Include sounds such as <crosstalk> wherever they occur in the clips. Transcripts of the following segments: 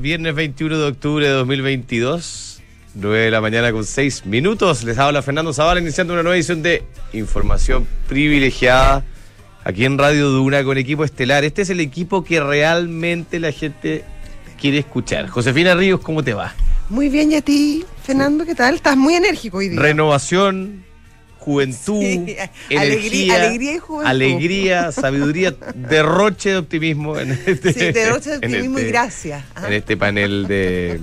Viernes 21 de octubre de 2022, 9 de la mañana con 6 minutos. Les habla Fernando Zavala iniciando una nueva edición de Información Privilegiada aquí en Radio Duna con equipo estelar. Este es el equipo que realmente la gente quiere escuchar. Josefina Ríos, ¿cómo te va? Muy bien, ¿y a ti, Fernando? ¿Qué tal? Estás muy enérgico hoy día. Renovación, juventud, Sí, <laughs> energía, alegría- alegría y juventud. alegría, sabiduría, <laughs> derroche de optimismo en este, Sí, derroche de optimismo y este- gracia. Ah. En este panel de,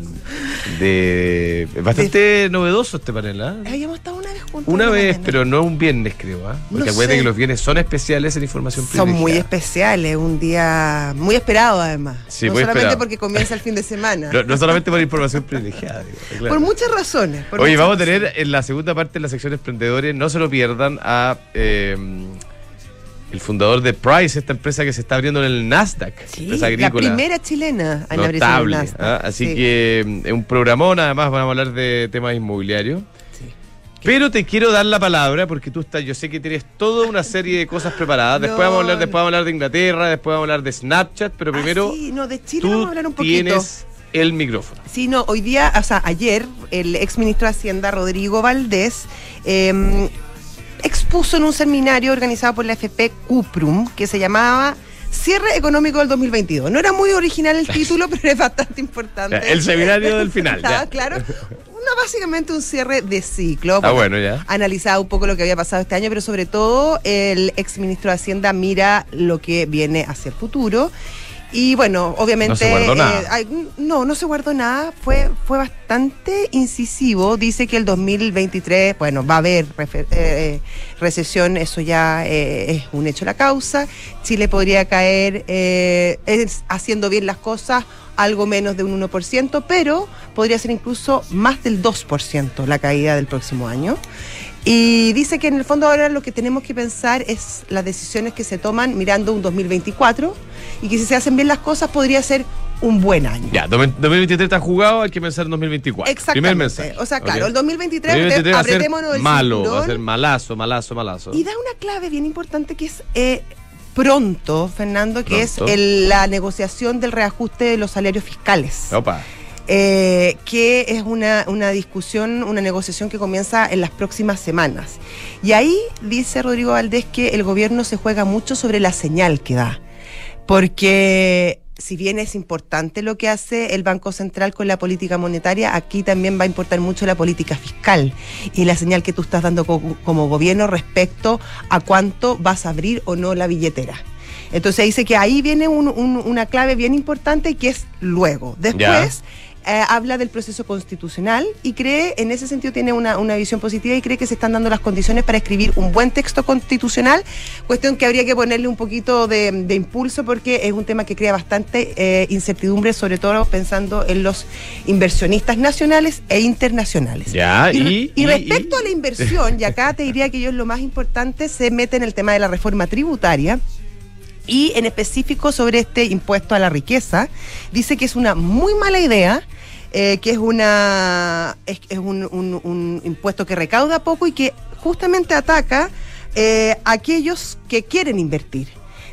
de bastante novedoso este panel, ¿ah? Habíamos estado una vez juntos. Una vez, mañana. pero no un viernes, creo, ¿ah? Porque No acuérdate sé. que los viernes son especiales en información Son muy especiales, un día muy esperado además. Sí, no muy solamente esperado. porque comienza el fin de semana. <laughs> No, no solamente por información privilegiada, digo, claro. Por muchas razones. por Oye, muchas vamos a tener en la segunda parte de la sección Emprendedores, no se lo pierdan, a eh, el fundador de Price, esta empresa que se está abriendo en el Nasdaq, Sí, empresa la primera chilena en abrirse en el notable. Nasdaq. ¿ah? Así Sí. que mm, es un programón, además vamos a hablar de temas inmobiliarios. Pero te quiero dar la palabra porque tú estás, yo sé que tienes toda una serie de cosas preparadas. Después No, vamos a hablar, después vamos a hablar de Inglaterra, después vamos a hablar de Snapchat, pero primero Ah, sí, no, de Chile tú vamos a hablar un poquito. tienes el micrófono. Sí, no, hoy día, o sea, ayer, el ex ministro de Hacienda, Rodrigo Valdés, eh, expuso en un seminario organizado por la FP Cuprum, que se llamaba Cierre Económico del 2022. No era muy original el <laughs> título, pero es bastante importante. El seminario del final, ya. claro. Básicamente un cierre de ciclo. Ah, bueno, ya. Analizaba un poco lo que había pasado este año, pero sobre todo el ex ministro de Hacienda mira lo que viene hacia el futuro. Y bueno, obviamente. No se guardó nada. hay- no, no se guardó nada. Fue, fue bastante incisivo. Dice que el 2023, bueno, va a haber refe- eh, recesión, eso ya eh, es un hecho la causa. Chile podría caer eh, es- haciendo bien las cosas algo menos de un 1%, pero podría ser incluso más del 2% la caída del próximo año. Y dice que en el fondo ahora lo que tenemos que pensar es las decisiones que se toman mirando un 2024 y que si se hacen bien las cosas podría ser un buen año. Ya, 2023 está jugado, hay que pensar en 2024. Exactamente. Primer mensaje. O sea, claro, ¿ok? el 2023, 2023 va a ser el malo, va a cinturón. ser malazo, malazo, malazo. Y da una clave bien importante que es eh, pronto, Fernando, que Pronto. es el- la negociación del reajuste de los salarios fiscales. Opa. eh, que es una, una discusión, una negociación que comienza en las próximas semanas. Y ahí dice Rodrigo Valdés que el gobierno se juega mucho sobre la señal que da, porque si bien es importante lo que hace el Banco Central con la política monetaria, aquí también va a importar mucho la política fiscal y la señal que tú estás dando co- como gobierno respecto a cuánto vas a abrir o no la billetera. Entonces dice que ahí viene un- un- una clave bien importante que es luego. Después eh, habla del proceso constitucional y cree, en ese sentido tiene una, una visión positiva y cree que se están dando las condiciones para escribir un buen texto constitucional, cuestión que habría que ponerle un poquito de, de impulso porque es un tema que crea bastante eh, incertidumbre, sobre todo pensando en los inversionistas nacionales e internacionales. Ya, y- y, y- respecto y- a la inversión, y acá te diría que yo lo más importante, se mete en el tema de la reforma tributaria y en específico sobre este impuesto a la riqueza, dice que es una muy mala idea. eh, que es una es, un, un- impuesto que recauda poco y que justamente ataca eh, aquellos que quieren invertir.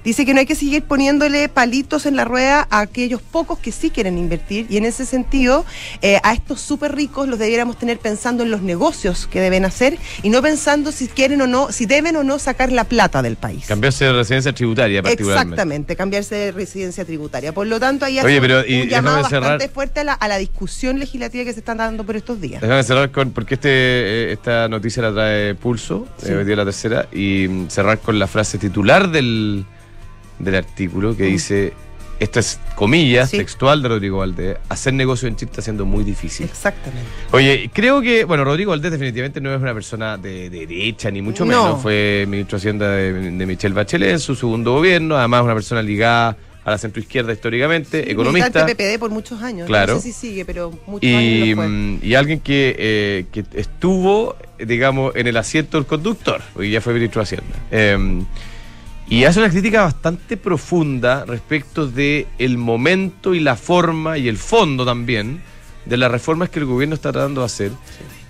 Dice que no hay que seguir poniéndole palitos en la rueda a aquellos pocos que sí quieren invertir y en ese sentido eh, a estos súper ricos los debiéramos tener pensando en los negocios que deben hacer y no pensando si quieren o no, si deben o no sacar la plata del país. Cambiarse de residencia tributaria particularmente. Exactamente, cambiarse de residencia tributaria. Por lo tanto, ahí Oye, pero, un, y llamado cerrar- bastante fuerte a la, a la discusión legislativa que se están dando por estos días. Déjame cerrar con, porque este, eh, esta noticia la trae Pulso, Sí. eh, hoy día la tercera, y mm, cerrar con la frase titular del, del artículo que Mm. dice, esta es comillas, Sí. textual de Rodrigo Valdés, hacer negocio en Chile está siendo muy difícil. Exactamente. Oye, creo que, bueno, Rodrigo Valdés definitivamente no es una persona de, de derecha, ni mucho No. menos. Fue ministro de Hacienda de, de Michelle Bachelet en su segundo gobierno, además una persona ligada a la centroizquierda históricamente, economista. Militante PPD por muchos años. Claro. No sé si sigue, pero muchos Y, años lo fue. mm, y alguien que, eh, que estuvo, digamos, en el asiento del conductor, hoy ya fue ministro de Hacienda. Eh, y hace una crítica bastante profunda respecto de el momento y la forma y el fondo también de las reformas que el gobierno está tratando de hacer.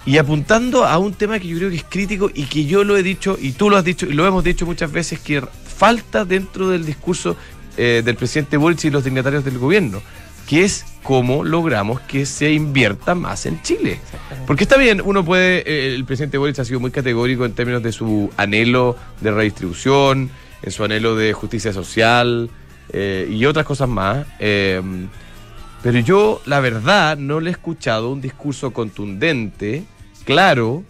Y apuntando a un tema que yo creo que es crítico y que yo lo he dicho y tú lo has dicho y lo hemos dicho muchas veces que falta dentro del discurso eh, del presidente Boric y los dignatarios del gobierno, que es cómo logramos que se invierta más en Chile. Porque está bien, uno puede, eh, el presidente Boric ha sido muy categórico en términos de su anhelo de redistribución, en su anhelo de justicia social eh, y otras cosas más. Eh, pero yo, la verdad, no le he escuchado un discurso contundente, claro,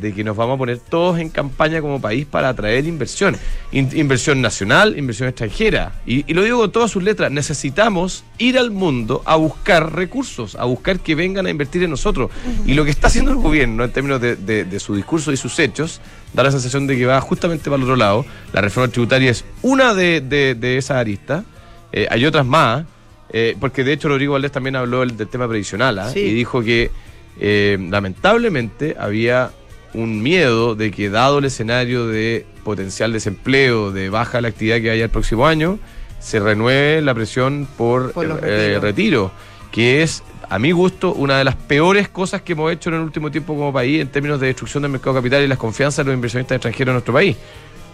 de que nos vamos a poner todos en campaña como país para atraer inversión. In- inversión nacional, inversión extranjera. Y, y lo digo con todas sus letras, necesitamos ir al mundo a buscar recursos, a buscar que vengan a invertir en nosotros. Y lo que está haciendo el gobierno en términos de, de- de su discurso y sus hechos, da la sensación de que va justamente para el otro lado. La reforma tributaria es una de, esas aristas. Eh, hay otras más, eh, porque de hecho Rodrigo Valdés también habló del, del tema previsional ¿ah? Sí. y dijo que eh, lamentablemente había un miedo de que dado el escenario de potencial desempleo, de baja la actividad que haya el próximo año, se renueve la presión por, Por eh, retiro, que es, a mi gusto, una de las peores cosas que hemos hecho en el último tiempo como país en términos de destrucción del mercado capital y las confianzas de los inversionistas extranjeros en nuestro país.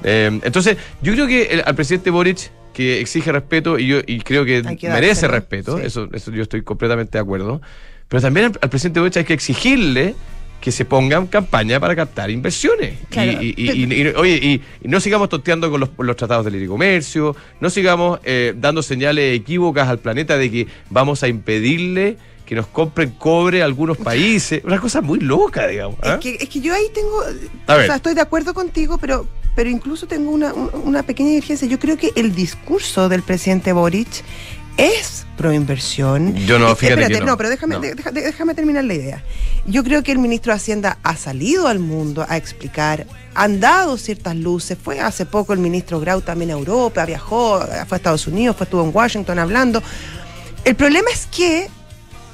Eh, entonces, yo creo que el- al presidente Boric, que exige respeto, y yo y creo que, merece respeto, sí. eso, eso yo estoy completamente de acuerdo, pero también al, al presidente Boric hay que exigirle que se ponga en campaña para captar inversiones. Y- Claro. Y, y- y- y- oye, y, no sigamos tonteando con los, los tratados de libre comercio, no sigamos eh, dando señales equívocas al planeta de que vamos a impedirle que nos compren cobre a algunos países. Una cosa muy loca, digamos. ¿ah? Es, que, es que yo ahí tengo, A o ver. sea, estoy de acuerdo contigo, pero, pero incluso tengo una, un- una pequeña divergencia. Yo creo que el discurso del presidente Boric es proinversión. Yo no, Eh, fíjate espérate, que no. pero déjame, No. deja- déjame terminar la idea. Yo creo que el ministro de Hacienda ha salido al mundo a explicar, han dado ciertas luces. Fue hace poco el ministro Grau también a Europa, viajó, fue a Estados Unidos, fue, estuvo en Washington hablando. El problema es que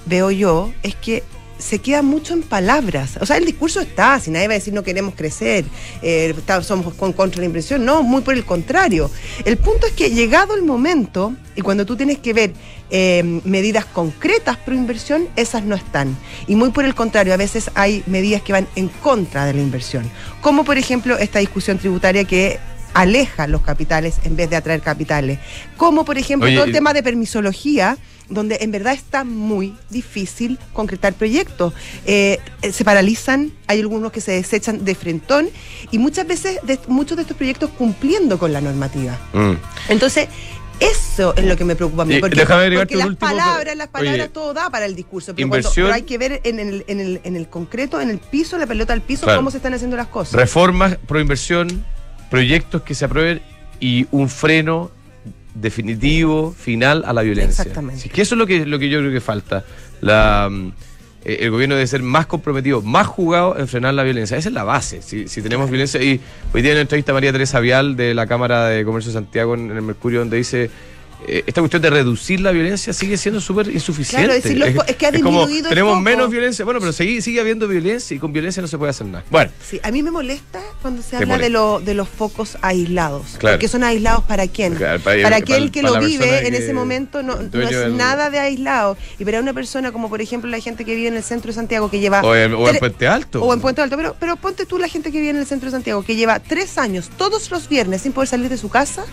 veo yo, es que se queda mucho en palabras. O sea, el discurso está, si nadie va a decir no queremos crecer, eh, somos con, contra la inversión, no, muy por el contrario. El punto es que llegado el momento, y cuando tú tienes que ver eh, medidas concretas pro inversión, esas no están. Y muy por el contrario, a veces hay medidas que van en contra de la inversión. Como por ejemplo esta discusión tributaria que aleja los capitales en vez de atraer capitales. Como por ejemplo Oye, todo el tema de permisología, donde en verdad está muy difícil concretar proyectos. Eh, eh, se paralizan, hay algunos que se desechan de frentón y muchas veces de- muchos de estos proyectos cumpliendo con la normativa. Mm. Entonces, eso es lo que me preocupa a mí. Porque, las último- palabras, las palabras, Oye, todo da para el discurso. Pero, cuando- inversión- pero hay que ver en el, en, el, en el concreto, en el piso, la pelota al piso, Claro. cómo se están haciendo las cosas. Reformas, proinversión, proyectos que se aprueben y un freno definitivo, final a la violencia. Exactamente. Sí, que eso es lo que, lo que yo creo que falta. La, mm, eh, el gobierno debe ser más comprometido, más jugado en frenar la violencia. Esa es la base. Si, si tenemos violencia, y hoy día en la entrevista a María Teresa Vial de la Cámara de Comercio de Santiago en, en el Mercurio, donde dice. Eh, esta cuestión de reducir la violencia sigue siendo súper insuficiente. Claro, es decir, los fo- es que ha como, disminuido el tenemos menos violencia. Bueno, pero sigue, sigue habiendo violencia y con violencia no se puede hacer nada. Bueno, Sí, a mí me molesta cuando se habla de, lo- de los focos aislados. Claro. Porque son aislados para quién? Claro, para, para- aquel para- que para lo vive en ese momento no, es del- nada de aislado. Y para una persona como por ejemplo la gente que vive en el centro de Santiago que lleva... o en, o en Puente Alto. o en Puente Alto, pero, pero ponte tú la gente que vive en el centro de Santiago, que lleva tres años, todos los viernes, sin poder salir de su casa.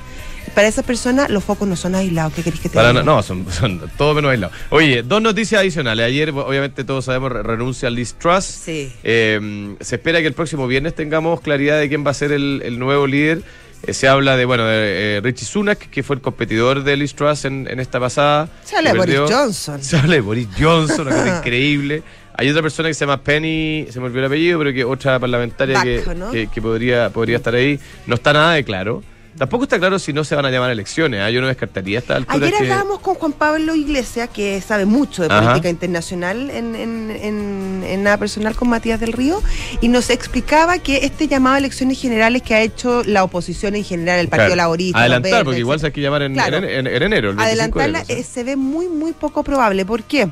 Para esa persona los focos no son aislados. ¿Qué querés que te Para- diga? no, son, son todo menos aislados. Oye, dos noticias adicionales. Ayer, obviamente, todos sabemos, re- renuncia Liz Truss. Sí. Eh, se espera que el próximo viernes tengamos claridad de quién va a ser el, el nuevo líder. Eh, se habla de, bueno, de eh, Richie Sunak, que fue el competidor de Liz Truss en, en esta pasada. Se habla de Boris. Johnson. Se habla de Boris Johnson, una cosa <laughs> increíble. Hay otra persona que se llama Penny, se me olvidó el apellido, pero que otra parlamentaria que, ¿no? que, que podría, podría estar ahí. No está nada de claro. Tampoco está claro si no se van a llamar elecciones. ¿ah? Yo no descartaría esta altura Ayer que... hablábamos con Juan Pablo Iglesias, que sabe mucho de Ajá. política internacional en, en- en- en nada personal con Matías del Río, y nos explicaba que este llamado a elecciones generales que ha hecho la oposición en general, el Partido Claro, Laborista, Adelantar, porque igual se hay que llamar en, Claro. en- en- en enero. El 25 de adelantarla enero, eh, se ve muy, muy poco probable. ¿Por qué?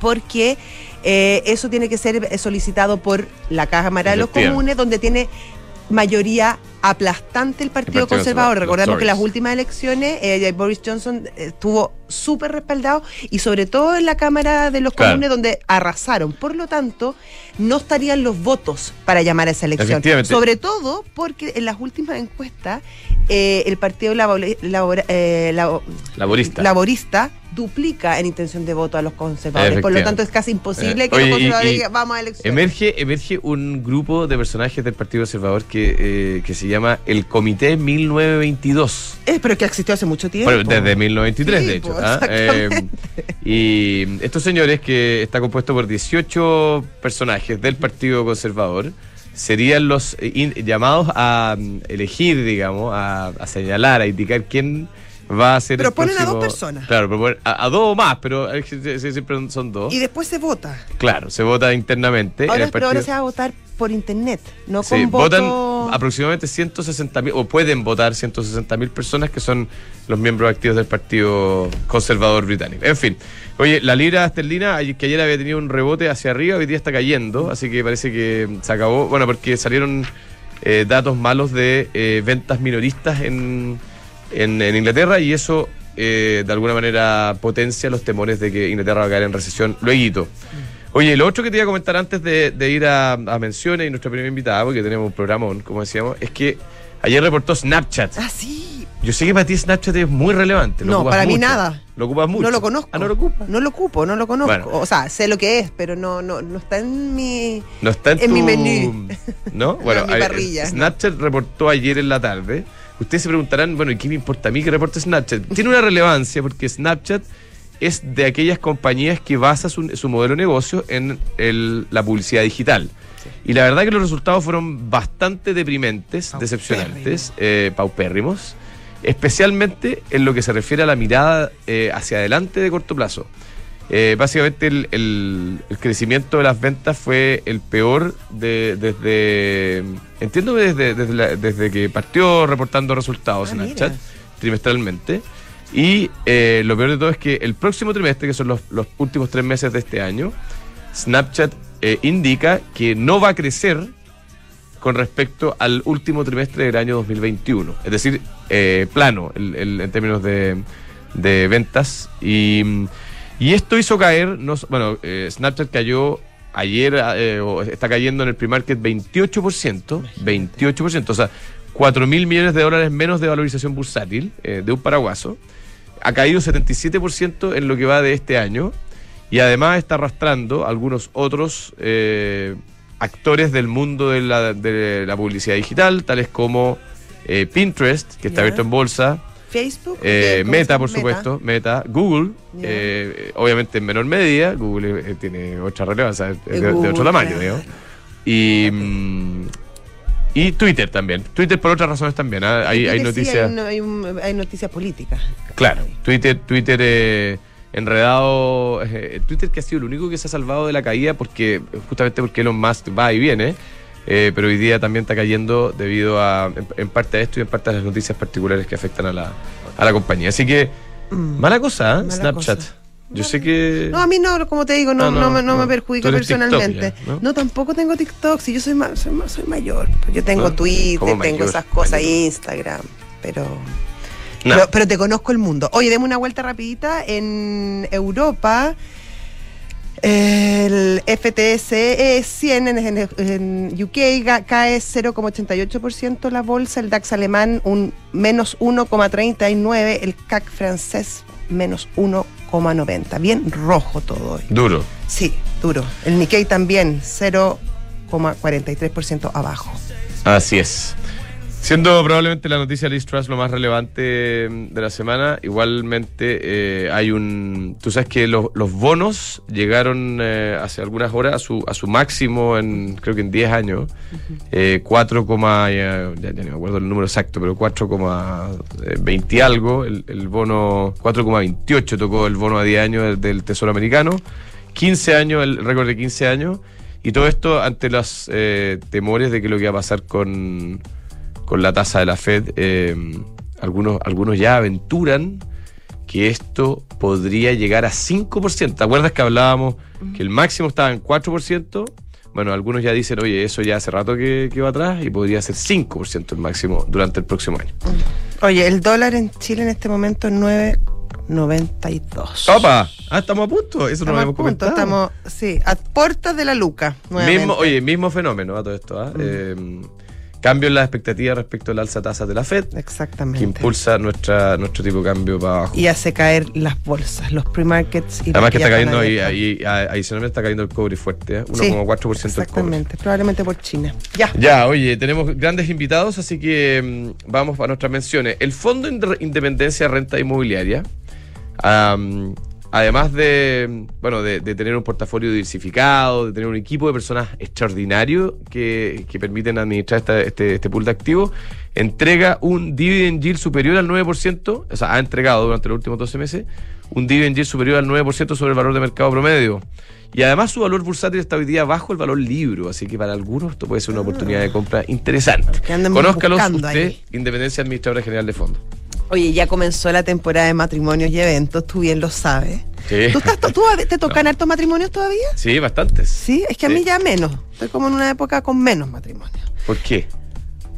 Porque eh, eso tiene que ser solicitado por la Cámara de los. Comunes, donde tiene mayoría aplastante el Partido, El Partido Conservador. Conservador, Recordemos que las Tories. últimas elecciones eh, Boris Johnson eh, estuvo súper respaldado y sobre todo en la Cámara de los Claro. Comunes donde arrasaron. Por lo tanto, no estarían los votos para llamar a esa elección. Sobre todo porque en las últimas encuestas eh, el Partido Labor- Labor- eh, Labo- Laborista. laborista duplica en intención de voto a los conservadores. Por lo tanto, es casi imposible Eh, que oye, los conservadores y digan, vamos a elecciones. Emerge, emerge un grupo de personajes del Partido Conservador que, eh, que se llama el Comité 1922. Eh, pero que existió hace mucho tiempo. Bueno, desde 1923, Sí, de hecho. pues, ¿ah? Eh, y estos señores, que está compuesto por 18 personajes del Partido Conservador, serían los eh, in- llamados a mm, elegir, digamos, a, a señalar, a indicar quién va a ser Pero ponen a dos personas. Claro, pero a, a dos o más, pero sí, sí, siempre son dos. Y después se vota. Claro, se vota internamente. en Ahora, pero ahora se va a votar por internet, no Sí, con votan voto. aproximadamente 160 mil, o pueden votar 160 mil personas que son los miembros activos del Partido Conservador Británico. En fin, oye, la libra esterlina, que ayer había tenido un rebote hacia arriba, hoy día está cayendo, así que parece que se acabó. Bueno, porque salieron eh, datos malos de eh, ventas minoristas en, en, en Inglaterra y eso eh, de alguna manera potencia los temores de que Inglaterra va a caer en recesión luego. Oye, lo otro que te iba a comentar antes de, de ir a, a menciones y nuestra primera invitada, porque tenemos un programón, como decíamos, es que ayer reportó Snapchat. Ah, sí. Yo sé que para ti Snapchat es muy relevante. lo No, para mí nada. Lo ocupas mucho. No lo conozco. Ah, no lo ocupas. No lo ocupo, no lo conozco. Bueno. O sea, sé lo que es, pero no, no, no está en mi. No está en, En tu... mi menú. ¿No? <laughs> Bueno, en mi parrilla. Snapchat reportó ayer en la tarde. Ustedes se preguntarán, bueno, ¿y qué me importa a mí que reporte Snapchat? Tiene una relevancia porque Snapchat es de aquellas compañías que basa su, su modelo de negocio en el- la publicidad digital. Y la verdad que los resultados fueron bastante deprimentes, Paupérrimos. decepcionantes, eh, paupérrimos, especialmente en lo que se refiere a la mirada eh, hacia adelante de corto plazo. Eh, básicamente el, el- el crecimiento de las ventas fue el peor de, desde, entiendo desde, desde, la- desde que partió reportando resultados Ah, Snapchat mira. trimestralmente. Y eh, lo peor de todo es que el próximo trimestre, que son los, los últimos tres meses de este año, Snapchat eh, indica que no va a crecer con respecto al último trimestre del año 2021. Es decir, eh, plano el- el- en términos de, de ventas. Y, mm, y esto hizo caer, no bueno, eh, Snapchat cayó ayer, eh, o está cayendo en el pre-market 28%, 28%, o sea, 4 mil millones de dólares menos de valorización bursátil eh, de un paraguaso. Ha caído 77% en lo que va de este año y además está arrastrando algunos otros eh, actores del mundo de la, de la publicidad digital, tales como Pinterest, que está abierto en bolsa, Facebook. eh, ¿cómo se Meta, por supuesto, Meta, Google, eh, obviamente en menor medida, Google eh, tiene otra relevancia, de, otro tamaño, claro. digamos. Y, mm, y Twitter también. Twitter por otras razones también. ¿ah? Hay, hay sí, noticias. hay, hay noticias políticas. Claro, Twitter, Twitter eh, enredado. eh, Twitter que ha sido el único que se ha salvado de la caída porque justamente porque Elon Musk va y viene. Eh, pero hoy día también está cayendo debido a, en, en parte a esto y en parte a las noticias particulares que afectan a la, a la compañía. Así que, mala cosa, ¿eh? Mm. Mala Snapchat. cosa. Yo sé que. No, a mí no, como te digo, no, Ah, no, no, me- no me perjudica personalmente. Ya, ¿no? tampoco tengo TikTok, si yo soy, ma- soy, ma- soy mayor. Yo tengo Ah, Twitter, ¿cómo tengo mayor? esas cosas, Mayor. Instagram, pero... pero te conozco el mundo. Oye, demos una vuelta rapidita. En Europa, el FTSE 100 en, en- en UK cae 0,88% la bolsa, el DAX alemán un menos 1,39%, el CAC francés menos 1,90%. Bien rojo todo hoy. Duro. Sí, duro. El Nikkei también, 0,43% abajo. Así es. Siendo probablemente la noticia de Liz Truss lo más relevante mm, de la semana, igualmente eh, hay un... Tú sabes que los, los bonos llegaron eh, hace algunas horas a su, a su máximo en, creo que en 10 años, eh, 4, ya, ya, ya no me acuerdo el número exacto, pero 4,20 y algo, el, el bono 4,28 tocó el bono a 10 años del, del Tesoro Americano, 15 años, el récord de 15 años, y todo esto ante los eh, temores de que lo que va a pasar con con la tasa de la Fed, eh, algunos, algunos ya aventuran que esto podría llegar a 5%. ¿Te acuerdas que hablábamos que el máximo estaba en 4%? Bueno, algunos ya dicen, oye, eso ya hace rato que, que va atrás y podría ser 5% el máximo durante el próximo año. Oye, el dólar en Chile en este momento es 9.92. ¡Opa! Ah, estamos a punto. Eso no lo hemos comentado. estamos, sí, a puertas de la luca. Mismo, oye, mismo fenómeno a todo esto. ¿ah? Eh, cambio en las expectativas respecto al alza tasa de la FED, Exactamente. que impulsa nuestra, nuestro tipo de cambio para abajo. Y hace caer las bolsas, los pre-markets. y Además que está cayendo a- adicionalmente está cayendo el cobre fuerte, ¿eh? Sí, 1,4% el cobre. Exactamente, probablemente por China. Ya. Ya, oye, tenemos grandes invitados, así que mm, vamos a nuestras menciones. El Fondo Inde- Independencia Renta Inmobiliaria, además de, bueno, de, de tener un portafolio diversificado, de tener un equipo de personas extraordinario que, que permiten administrar esta- este, este pool de activos, entrega un dividend yield superior al 9%, o sea, ha entregado durante los últimos 12 meses un dividend yield superior al 9% sobre el valor de mercado promedio. Y además su valor bursátil está hoy día bajo el valor libro, así que para algunos esto puede ser una oportunidad de compra interesante. Conózcalos usted, ahí. Independencia Administradora General de Fondo. Oye, ya comenzó la temporada de matrimonios y eventos, tú bien lo sabes. Sí. ¿Tú, estás, tú te <laughs> tocan hartos matrimonios todavía? Sí, bastantes. Sí, es que a mí ya menos. Estoy como en una época con menos matrimonios. ¿Por qué?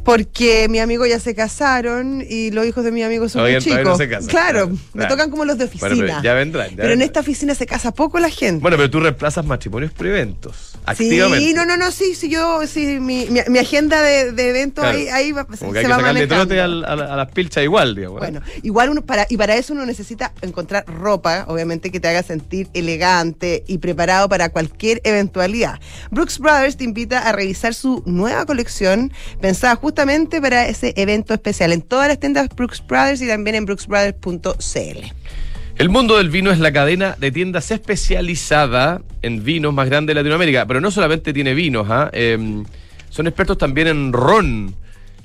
Porque mi amigo ya se casaron y los hijos de mi amigo son muy chicos. no se casan, claro, claro, me tocan como los de oficina. Bueno, pero ya vendrán, ya Pero en esta oficina se casa poco la gente. Bueno, pero tú reemplazas matrimonios por eventos. Activamente. Sí, no, no, no, sí, sí, yo, sí, mi, mi, mi agenda de, de eventos Claro. ahí, ahí va, Como se que hay que va manejando. trote al- a las pilchas igual, digamos. ¿eh? Bueno, igual uno para y para eso uno necesita encontrar ropa, obviamente que te haga sentir elegante y preparado para cualquier eventualidad. Brooks Brothers te invita a revisar su nueva colección pensada justamente para ese evento especial en todas las tiendas Brooks Brothers y también en brooksbrothers.cl. El mundo del vino es la cadena de tiendas especializada en vinos más grande de Latinoamérica, pero no solamente tiene vinos, ¿ah? Em, son expertos también en ron.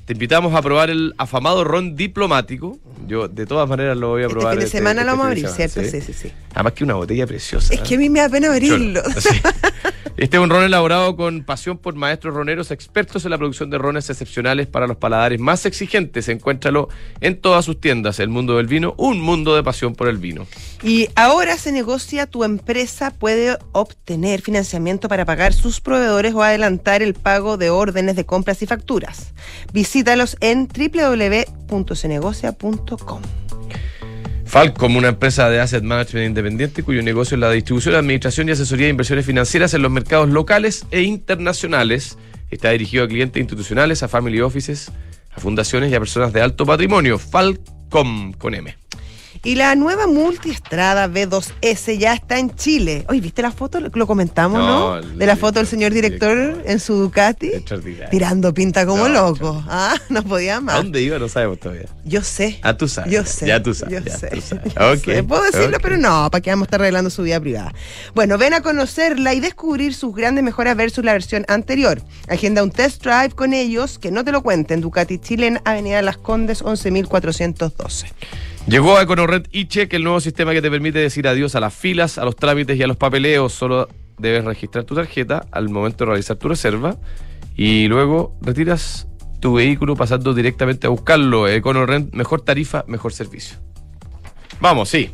Te invitamos a probar el afamado ron diplomático. Yo de todas maneras lo voy a Este probar. fin de semana lo vamos a abrir, ¿cierto? Sí, sí, sí. Además que una botella preciosa. Es que a mí me da pena abrirlo. Sí. <laughs> Este es un ron elaborado con pasión por maestros roneros expertos en la producción de rones excepcionales para los paladares más exigentes. Encuéntralo en todas sus tiendas. El mundo del vino, un mundo de pasión por el vino. Y ahora se negocia, tu empresa puede obtener financiamiento para pagar sus proveedores o adelantar el pago de órdenes de compras y facturas. Visítalos en www.senegocia.com. Falcom, una empresa de asset management independiente cuyo negocio es la distribución, administración y asesoría de inversiones financieras en los mercados locales e internacionales. Está dirigido a clientes institucionales, a family offices, a fundaciones y a personas de alto patrimonio. Falcom con M. Y la nueva multiestrada B2S ya está en Chile. Oye, ¿viste la foto? Lo comentamos, No, De la foto del señor director, director en su Ducati. Tirando pinta como No, loco. Ah, <laughs> no podía ¿A más. dónde iba? No sabemos todavía. Yo sé. Ah, tú sabes. Yo sé. Ya tú sabes. Yo ya sé. tú sabes. yo Ok, sé. Puedo decirlo, pero no, para que vamos a estar arreglando su vida privada. Bueno, ven a conocerla y descubrir sus grandes mejoras versus la versión anterior. Agenda un test drive con ellos, que no te lo cuenten. Ducati Chile en Avenida Las Condes, 11.412. Llegó a EconoRed eCheck, el nuevo sistema que te permite decir adiós a las filas, a los trámites y a los papeleos. Solo debes registrar tu tarjeta al momento de realizar tu reserva y luego retiras tu vehículo pasando directamente a buscarlo. EconoRent, mejor tarifa, mejor servicio. Vamos, sí.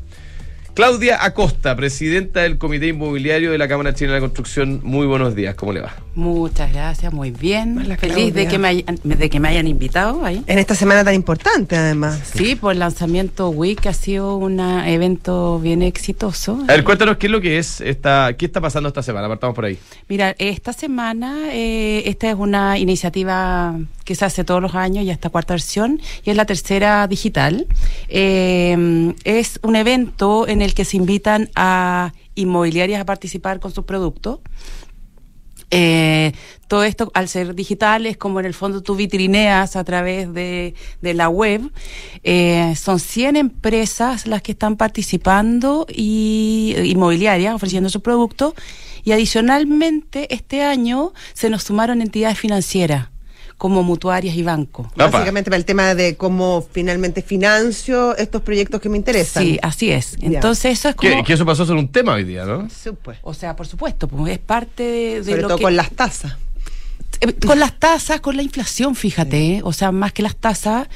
Claudia Acosta, presidenta del Comité Inmobiliario de la Cámara Chilena de la Construcción. Muy buenos días, ¿cómo le va? Muchas gracias, muy bien. Hola, Feliz de que, me hayan, de que me hayan invitado ahí. En esta semana tan importante, además. Sí, por el lanzamiento WIC, que ha sido un evento bien exitoso. A ver, cuéntanos qué es lo que es esta, qué está pasando esta semana. Partamos por ahí. Mira, esta semana, eh, esta es una iniciativa que se hace todos los años, ya esta cuarta versión, y es la tercera digital. Eh, es un evento en el que se invitan a inmobiliarias a participar con sus productos. Eh, todo esto, al ser digital, es como en el fondo tú vitrineas a través de, de la web. Eh, son 100 empresas las que están participando y inmobiliarias ofreciendo sus productos. Y adicionalmente, este año se nos sumaron entidades financieras como mutuarias y bancos. Básicamente para el tema de cómo finalmente financio estos proyectos que me interesan. Sí, así es. Entonces, eso es como. Que, que eso pasó a ser un tema hoy día, ¿no? Sí, pues. O sea, por supuesto, pues es parte de, de Sobre lo todo que. con las tasas. Eh, Con las tasas, con la inflación, fíjate, ¿eh? o sea, más que las tasas,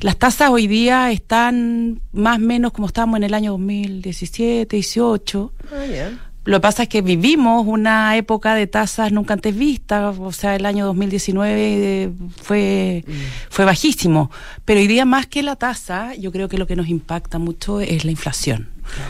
las tasas hoy día están más o menos como estábamos en el año 2017, 18. Ah, ya. Lo que pasa es que vivimos una época de tasas nunca antes vistas, o sea, el año 2019 eh, fue, mm. fue bajísimo. Pero hoy día más que la tasa, yo creo que lo que nos impacta mucho es la inflación.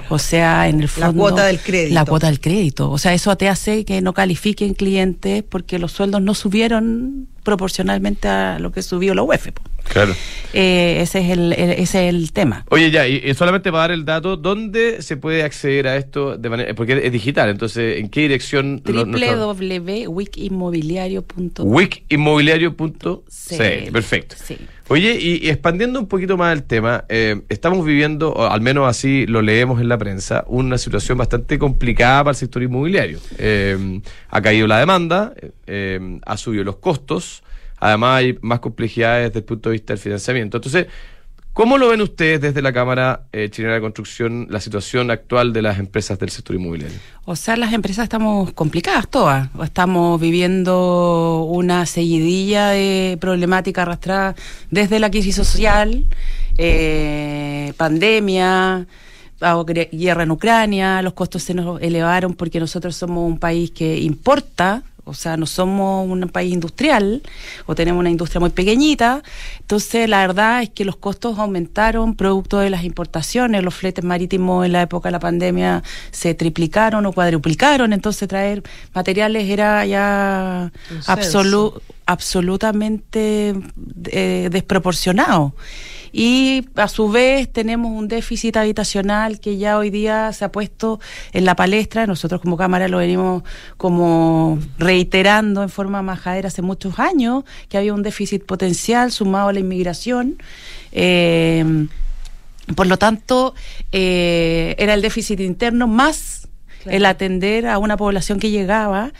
O sea, en el fondo... La cuota del crédito. La cuota del crédito. O sea, eso te hace que no califiquen clientes porque los sueldos no subieron proporcionalmente a lo que subió la UEF. Claro. Eh, ese, es el, ese es el tema. Oye, ya, y, solamente para dar el dato, ¿dónde se puede acceder a esto de manera, porque es digital, entonces, ¿en qué dirección? Wickinmobiliario.cl, perfecto. Sí. Oye, y, expandiendo un poquito más el tema, eh, estamos viviendo, o al menos así lo leemos en la prensa, una situación bastante complicada para el sector inmobiliario. Eh, ha caído la demanda, eh, ha subido los costos, además hay más complejidades desde el punto de vista del financiamiento. Entonces, ¿Cómo lo ven ustedes desde la Cámara eh, Chilena de Construcción la situación actual de las empresas del sector inmobiliario? O sea, las empresas estamos complicadas todas. Estamos viviendo una seguidilla de problemática arrastrada desde la crisis social, eh, pandemia, guerra en Ucrania, los costos se nos elevaron porque nosotros somos un país que importa o sea, no somos un país industrial o tenemos una industria muy pequeñita. Entonces, la verdad es que los costos aumentaron producto de las importaciones. Los fletes marítimos en la época de la pandemia se triplicaron o cuadruplicaron. Entonces, traer materiales era ya absolutamente eh, desproporcionado y a su vez tenemos un déficit habitacional que ya hoy día se ha puesto en la palestra. Nosotros como Cámara lo venimos como reiterando en forma majadera hace muchos años, que había un déficit potencial sumado a la inmigración. Eh, por lo tanto, eh, era el déficit interno más el atender a una población que llegaba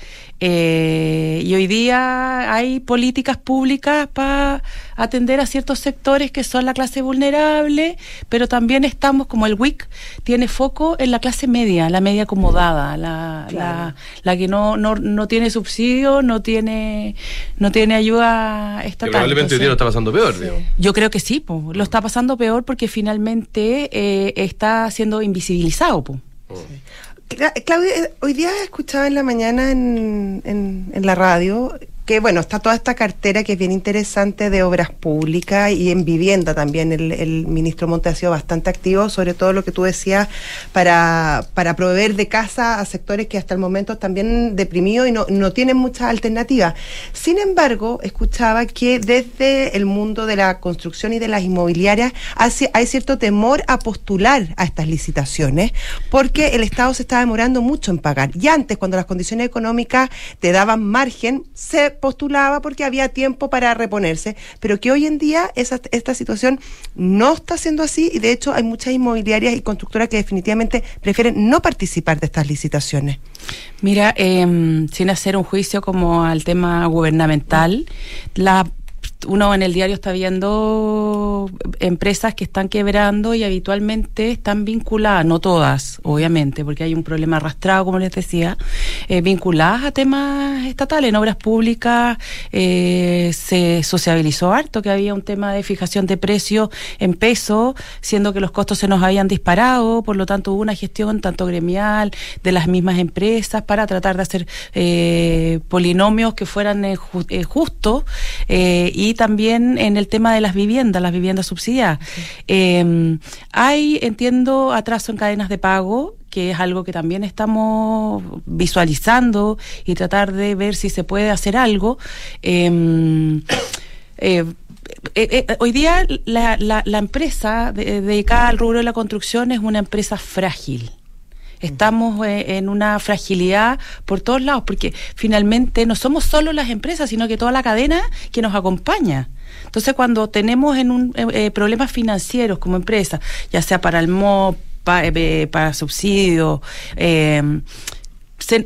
eh, y hoy día hay políticas públicas para atender a ciertos sectores que son la clase vulnerable, pero también estamos, como el WIC, tiene foco en la clase media, la media acomodada, la, la, que no, no, no, tiene subsidio, no tiene, no tiene ayuda estatal. probablemente hoy día lo está pasando peor. Yo creo que sí, lo está pasando peor porque finalmente eh, está siendo invisibilizado. Po. Claudia, eh, hoy día escuchaba en la mañana en, en, en la radio que bueno, está toda esta cartera que es bien interesante de obras públicas y en vivienda también. El, ministro Monte ha sido bastante activo, sobre todo lo que tú decías, para, para proveer de casa a sectores que hasta el momento están bien deprimidos y no, no tienen muchas alternativas. Sin embargo, escuchaba que desde el mundo de la construcción y de las inmobiliarias hay cierto temor a postular a estas licitaciones porque el Estado se está demorando mucho en pagar. Y antes, cuando las condiciones económicas te daban margen, se postulaba porque había tiempo para reponerse, pero que hoy en día esa, esta situación no está siendo así y de hecho hay muchas inmobiliarias y constructoras que definitivamente prefieren no participar de estas licitaciones. Mira, em, sin hacer un juicio como al tema gubernamental, la uno en el diario está viendo empresas que están quebrando y habitualmente están vinculadas, no todas, obviamente, porque hay un problema arrastrado, como les decía, eh, vinculadas a temas estatales. En obras públicas eh, se sociabilizó harto que había un tema de fijación de precios en peso, siendo que los costos se nos habían disparado, por lo tanto hubo una gestión tanto gremial de las mismas empresas para tratar de hacer eh, polinomios que fueran justos y también en el tema de las viviendas, las viviendas subsidiadas. Em, hay, entiendo, atraso en cadenas de pago que es algo que también estamos visualizando y tratar de ver si se puede hacer algo. Em, eh, eh, eh, hoy día la, la empresa dedicada al rubro de la construcción es una empresa frágil estamos eh, en una fragilidad por todos lados, porque finalmente no somos solo las empresas, sino que toda la cadena que nos acompaña. Entonces, cuando tenemos en un, eh, eh, problemas financieros como empresa, ya sea para el MOP, para subsidios,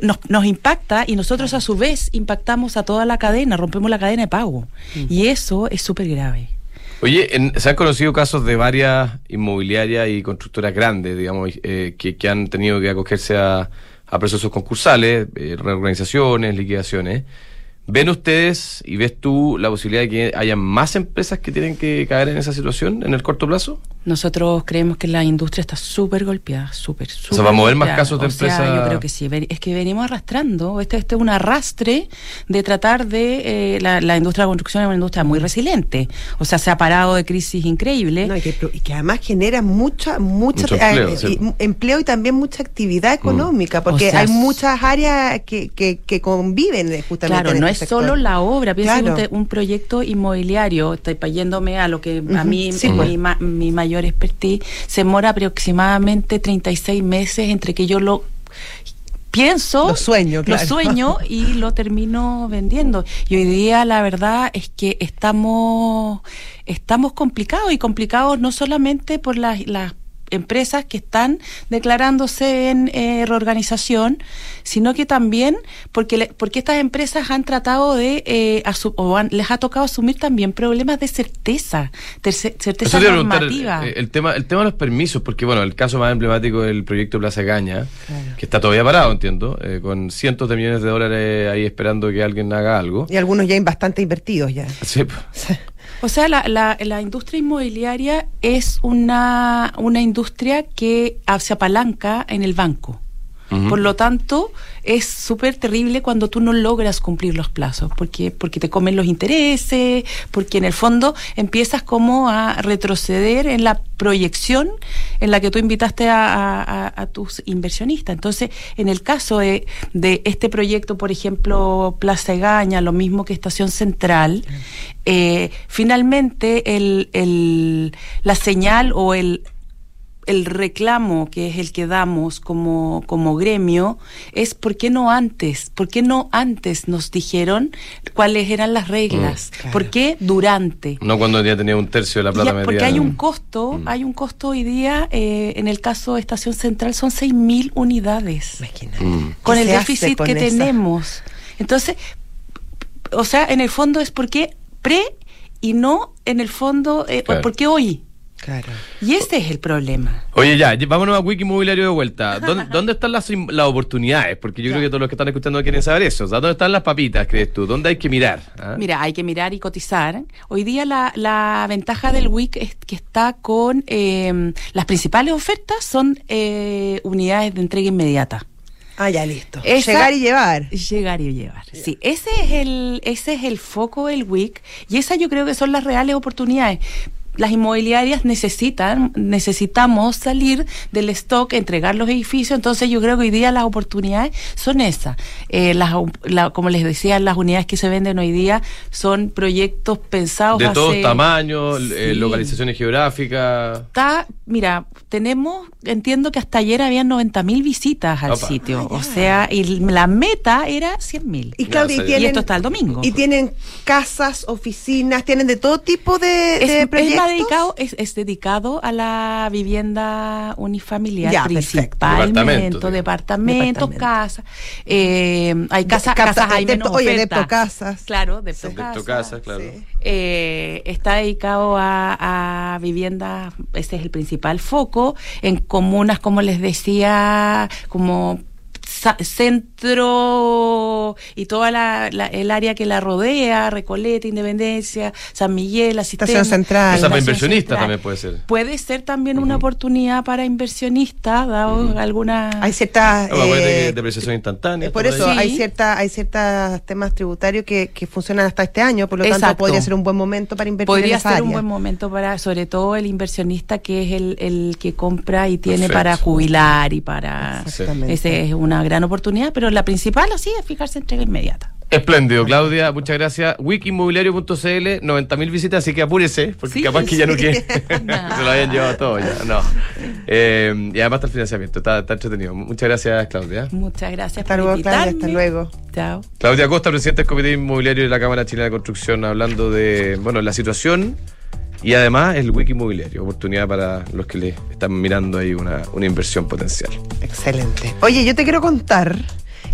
nos, nos, impacta y nosotros a su vez impactamos a toda la cadena, rompemos la cadena de pago. Y eso es súper grave. Oye, se han conocido casos de varias inmobiliarias y constructoras grandes, digamos, eh, que, que, han tenido que acogerse a, a procesos concursales, eh, reorganizaciones, liquidaciones. ¿Ven ustedes y ves tú la posibilidad de que haya más empresas que tienen que caer en esa situación en el corto plazo? Nosotros creemos que la industria está súper golpeada, súper, súper. O sea, ¿va a mover más casos de empresas? yo creo que sí. Ven- Es que venimos arrastrando. Este, este es un arrastre de tratar de. eh, la, la industria de la construcción es una industria muy resiliente. O sea, se ha parado de crisis increíble. No, y, que, y que además genera mucha, mucha Mucho eh, empleo, eh, sí. y- empleo y también mucha actividad económica, porque O sea, hay muchas áreas que, que, que conviven justamente. Claro, en no este es sector. solo la obra, piensa Claro. un, te- un proyecto inmobiliario, estoy yéndome a lo que a mí sí, mi, pues. ma- mi mayor expertise, se demora aproximadamente 36 meses entre que yo lo pienso, Lo sueño, claro. lo sueño <laughs> y lo termino vendiendo. Y hoy día la verdad es que estamos estamos complicados y complicados no solamente por las las empresas que están declarándose en eh, reorganización, sino que también porque le- porque estas empresas han tratado de eh, asu- o han- les ha tocado asumir también problemas de certeza, terce- certeza Eso normativa. eh, el, tema, el tema de los permisos, porque bueno, el caso más emblemático es el proyecto Plaza Gaña, Claro. que está todavía parado, entiendo, eh, con cientos de millones de dólares ahí esperando que alguien haga algo. Y algunos ya hay bastante invertidos ya. Sí. <laughs> O sea, la, la, la industria inmobiliaria es una, una industria que ah, se apalanca en el banco. Por lo tanto, es súper terrible cuando tú no logras cumplir los plazos, porque, porque te comen los intereses, porque en el fondo empiezas como a retroceder en la proyección en la que tú invitaste a, a- a- a tus inversionistas. Entonces, en el caso de, de este proyecto, por ejemplo, Plaza Egaña, lo mismo que Estación Central, eh, finalmente el, el- la señal o el el reclamo que es el que damos como, como gremio es ¿por qué no antes? ¿Por qué no antes nos dijeron cuáles eran las reglas? Mm, claro. ¿Por qué durante? No cuando ya tenía un tercio de la plata Ya, porque hay un costo, Mm. hay un costo hoy día, eh, en el caso de Estación Central son 6.000 unidades Imagínate. Mm. con ¿Qué el déficit con que esa? tenemos. Entonces, o sea, en el fondo es porque pre y no en el fondo, eh, Claro. porque hoy. Claro. Y ese es el problema. Oye, ya, vámonos a Wiki Inmobiliario de vuelta. <laughs> ¿Dónde, dónde están las, las oportunidades? Porque yo creo que todos los que están escuchando quieren saber eso. O sea, ¿dónde están las papitas, crees tú? ¿Dónde hay que mirar? ah? Mira, hay que mirar y cotizar. Hoy día la, la ventaja del WIC es que está con eh, las principales ofertas son eh, unidades de entrega inmediata. Ah, ya listo. Esa- Llegar y llevar. Llegar y llevar. Sí, ese es el ese es el foco del WIC y esas yo creo que son las reales oportunidades. Las inmobiliarias necesitan, necesitamos salir del stock, entregar los edificios, entonces yo creo que hoy día las oportunidades son esas. Eh, las, la- como les decía, las unidades que se venden hoy día son proyectos pensados De todos tamaños, eh, localizaciones geográficas. Está, mira, tenemos, entiendo que hasta ayer habían 90 mil visitas al Opa. sitio. Ah, o sea, y la meta era 100 mil. Y Ya, Claudia, o y sea, tienen, Y esto está el domingo. Y tienen casas, oficinas, tienen de todo tipo de, es, de es proyectos. Dedicado, es, es dedicado a la vivienda unifamiliar Ya, principalmente, Departamentos, departamentos, digamos. casas. Eh, hay casas, Capta- casas hay depto- menos oye, oferta. deptocasas. Claro, de Sí. Deptocasas, claro. Sí. eh, está dedicado a, a viviendas, ese es el principal foco, en comunas, como les decía, como centro y toda la, la- el área que la rodea, Recoleta, Independencia, San Miguel, Asistente. Estación Central. O sea, para inversionistas también puede ser. Puede ser también una oportunidad para inversionistas, dado alguna... Hay ciertas. Eh, depreciación instantánea. por eso ahí. hay cierta, hay ciertos temas tributarios que, que funcionan hasta este año, por lo tanto podría ser un buen momento para invertir Podría en esa ser un buen momento para, sobre todo el inversionista que es el, el que compra y tiene Perfecto. para jubilar y para... Exactamente. Esa es una gran oportunidad, pero la principal así es fijarse en entrega inmediata. Espléndido, Claudia, muchas gracias. Wikinmobiliario.cl, 90 mil visitas, así que apúrese, porque Sí, capaz que ya no quiere. <laughs> Se lo habían llevado todo ya. No. Eh, y además está el financiamiento, está, está entretenido. Muchas gracias, Claudia. Muchas gracias Hasta por luego, Claudia, hasta luego. Chao. Claudia Costa, presidenta del Comité Inmobiliario de la Cámara Chilena de Construcción, hablando de bueno la situación y además el Wiki Inmobiliario, oportunidad para los que le están mirando ahí una, una inversión potencial. Excelente. Oye, yo te quiero contar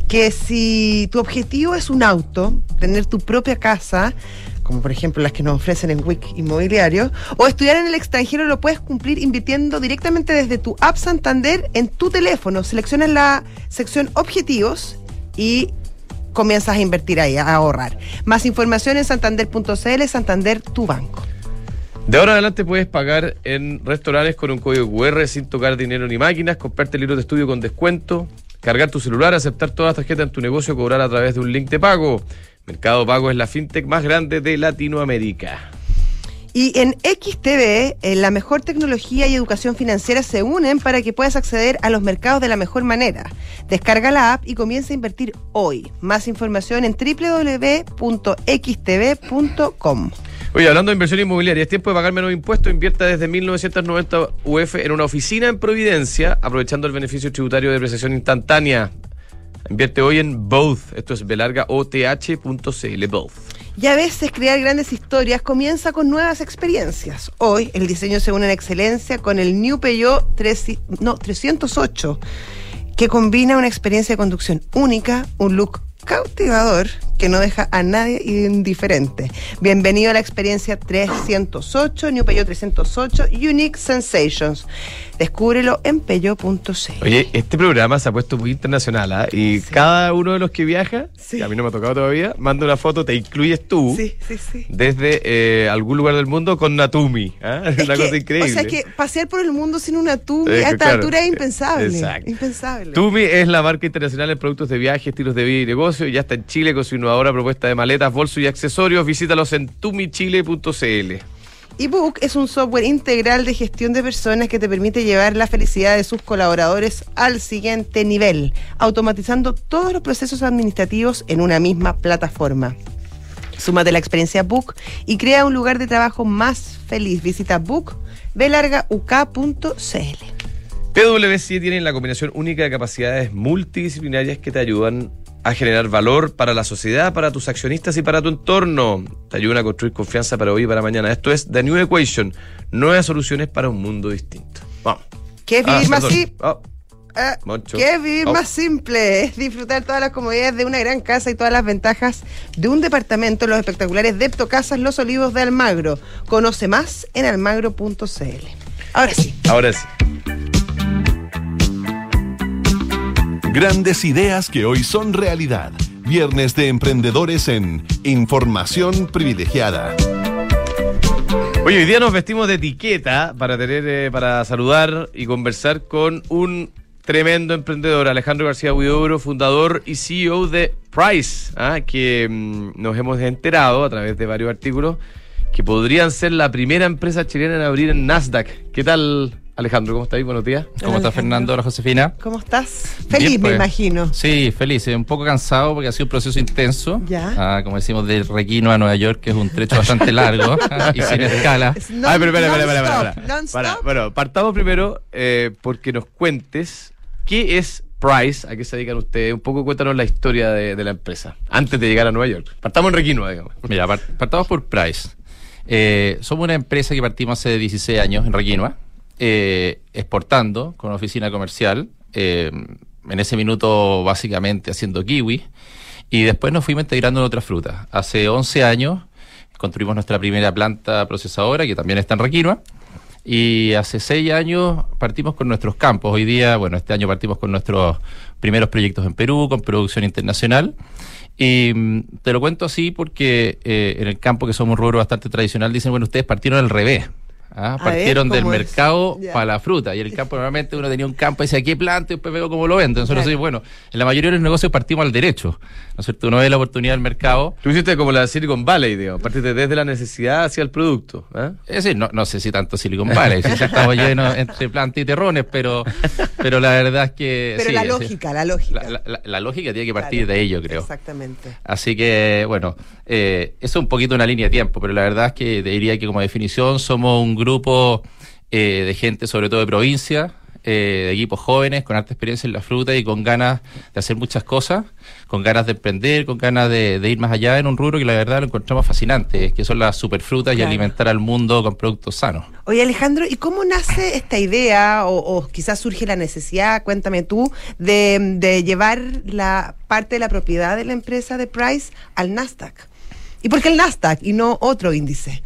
que si tu objetivo es un auto, tener tu propia casa, como por ejemplo las que nos ofrecen en WIC Inmobiliario, o estudiar en el extranjero, lo puedes cumplir invirtiendo directamente desde tu app Santander en tu teléfono. Seleccionas la sección Objetivos y comienzas a invertir ahí, a ahorrar. Más información en santander.cl, Santander, tu banco. De ahora en adelante puedes pagar en restaurantes con un código QR sin tocar dinero ni máquinas, comprarte libros de estudio con descuento, cargar tu celular, aceptar todas las tarjetas en tu negocio, cobrar a través de un link de pago. Mercado Pago es la fintech más grande de Latinoamérica. Y en XTV, eh, la mejor tecnología y educación financiera se unen para que puedas acceder a los mercados de la mejor manera. Descarga la app y comienza a invertir hoy. Más información en www.xtv.com. Oye, hablando de inversión inmobiliaria, es tiempo de pagar menos impuestos. Invierta desde 1990 UF en una oficina en Providencia, aprovechando el beneficio tributario de depreciación instantánea. Invierte hoy en Both. Esto es belargaoth.cl. Both. Y a veces crear grandes historias comienza con nuevas experiencias. Hoy el diseño se une en excelencia con el New Peugeot 3, no, 308, que combina una experiencia de conducción única, un look cautivador que no deja a nadie indiferente. Bienvenido a la experiencia 308, New Peugeot 308, Unique Sensations. Descúbrelo en peyo.cl. Oye, este programa se ha puesto muy internacional, ¿ah? Y Sí. cada uno de los que viaja, Sí. que a mí no me ha tocado todavía, manda una foto, te incluyes tú. Sí. Desde eh, algún lugar del mundo con Natumi. ¿ah? <laughs> Es una que, cosa increíble. O sea que pasear por el mundo sin una tumi a esta claro, altura es eh, impensable. exacto. Impensable. Tumi es la marca internacional en productos de viaje, estilos de vida y negocio. y Ya está en Chile con su innovadora propuesta de maletas, bolsos y accesorios. Visítalos en tumichile.cl. ebook es un software integral de gestión de personas que te permite llevar la felicidad de sus colaboradores al siguiente nivel, automatizando todos los procesos administrativos en una misma plataforma. Súmate a la experiencia Book y crea un lugar de trabajo más feliz. Visita book belargauk.cl. PwC tiene la combinación única de capacidades multidisciplinarias que te ayudan a generar valor para la sociedad, para tus accionistas y para tu entorno. Te ayudan a construir confianza para hoy y para mañana. Esto es The New Equation, nuevas soluciones para un mundo distinto. Vamos. ¿Qué es Ah, vivir más así? Oh, Ah, Moncho. ¿Qué es vivir Oh. más simple? Es disfrutar todas las comodidades de una gran casa y todas las ventajas de un departamento en los espectaculares Deptocasas Los Olivos de Almagro. Conoce más en almagro.cl. Ahora sí. ahora sí. Grandes ideas que hoy son realidad. Viernes de emprendedores en Información Privilegiada. Oye, hoy día nos vestimos de etiqueta para tener, eh, para saludar y conversar con un tremendo emprendedor, Alejandro García Huidobro, fundador y CEO de Price, ¿ah? que mm, nos hemos enterado a través de varios artículos que podrían ser la primera empresa chilena en abrir en Nasdaq. ¿Qué tal, Alejandro? ¿Cómo estáis? Buenos días. ¿Cómo está Alejandro. Fernando? Hola Josefina. ¿Cómo estás? Feliz, Bien, me pues. imagino. Sí, feliz, eh, un poco cansado porque ha sido un proceso intenso. Ya. Ah, como decimos, de Requino a Nueva York, que es un trecho bastante largo <laughs> ah, y sin escala. Es non- Ay, pero espera, espera, espera, bueno, partamos primero eh, porque nos cuentes qué es Price, a qué se dedican ustedes. Un poco cuéntanos la historia de, de la empresa, antes de llegar a Nueva York. Partamos en Requinoa, digamos. Mira, par- partamos por Price. Eh, somos una empresa que partimos hace 16 años en Requinoa, eh, exportando con oficina comercial. eh, en ese minuto, básicamente, haciendo kiwi. Y después nos fuimos integrando en otras frutas. Hace 11 años construimos nuestra primera planta procesadora, que también está en Requinoa. Y hace seis años partimos con nuestros campos. Hoy día, bueno, este año partimos con nuestros primeros proyectos en Perú, con producción internacional. Y mm, te lo cuento así porque eh, en el campo, que somos un rubro bastante tradicional, dicen, bueno, ustedes partieron al revés. ¿Ah? A ver, Partieron del mercado para la fruta. Y el campo normalmente uno tenía un campo y decía, ¿qué planta? Y después veo cómo lo venden. Nosotros Claro. bueno, en la mayoría de los negocios partimos al derecho. ¿No es cierto? Uno ve la oportunidad del mercado. Tú hiciste como la Silicon Valley, digamos. Partiste desde la necesidad hacia el producto. ¿ah? Es decir, no, no sé si tanto Silicon Valley, si estamos llenos entre plantas y terrones, pero, pero la verdad es que... Pero sí, la sí. lógica, la lógica. La, la- la- la lógica tiene que partir Claro. de ello, creo. Exactamente. Así que, bueno, eh, eso es un poquito una línea de tiempo, pero la verdad es que te diría que como definición somos un grupo eh, de gente, sobre todo de provincia, eh, de equipos jóvenes, con alta experiencia en la fruta y con ganas de hacer muchas cosas, con ganas de emprender, con ganas de, de ir más allá en un rubro que la verdad lo encontramos fascinante, que son las superfrutas y Claro. alimentar al mundo con productos sanos. Oye, Alejandro, ¿y cómo nace esta idea o, o quizás surge la necesidad, cuéntame tú, de, de llevar la parte de la propiedad de la empresa de Price al Nasdaq? ¿Y por qué el Nasdaq y no otro índice?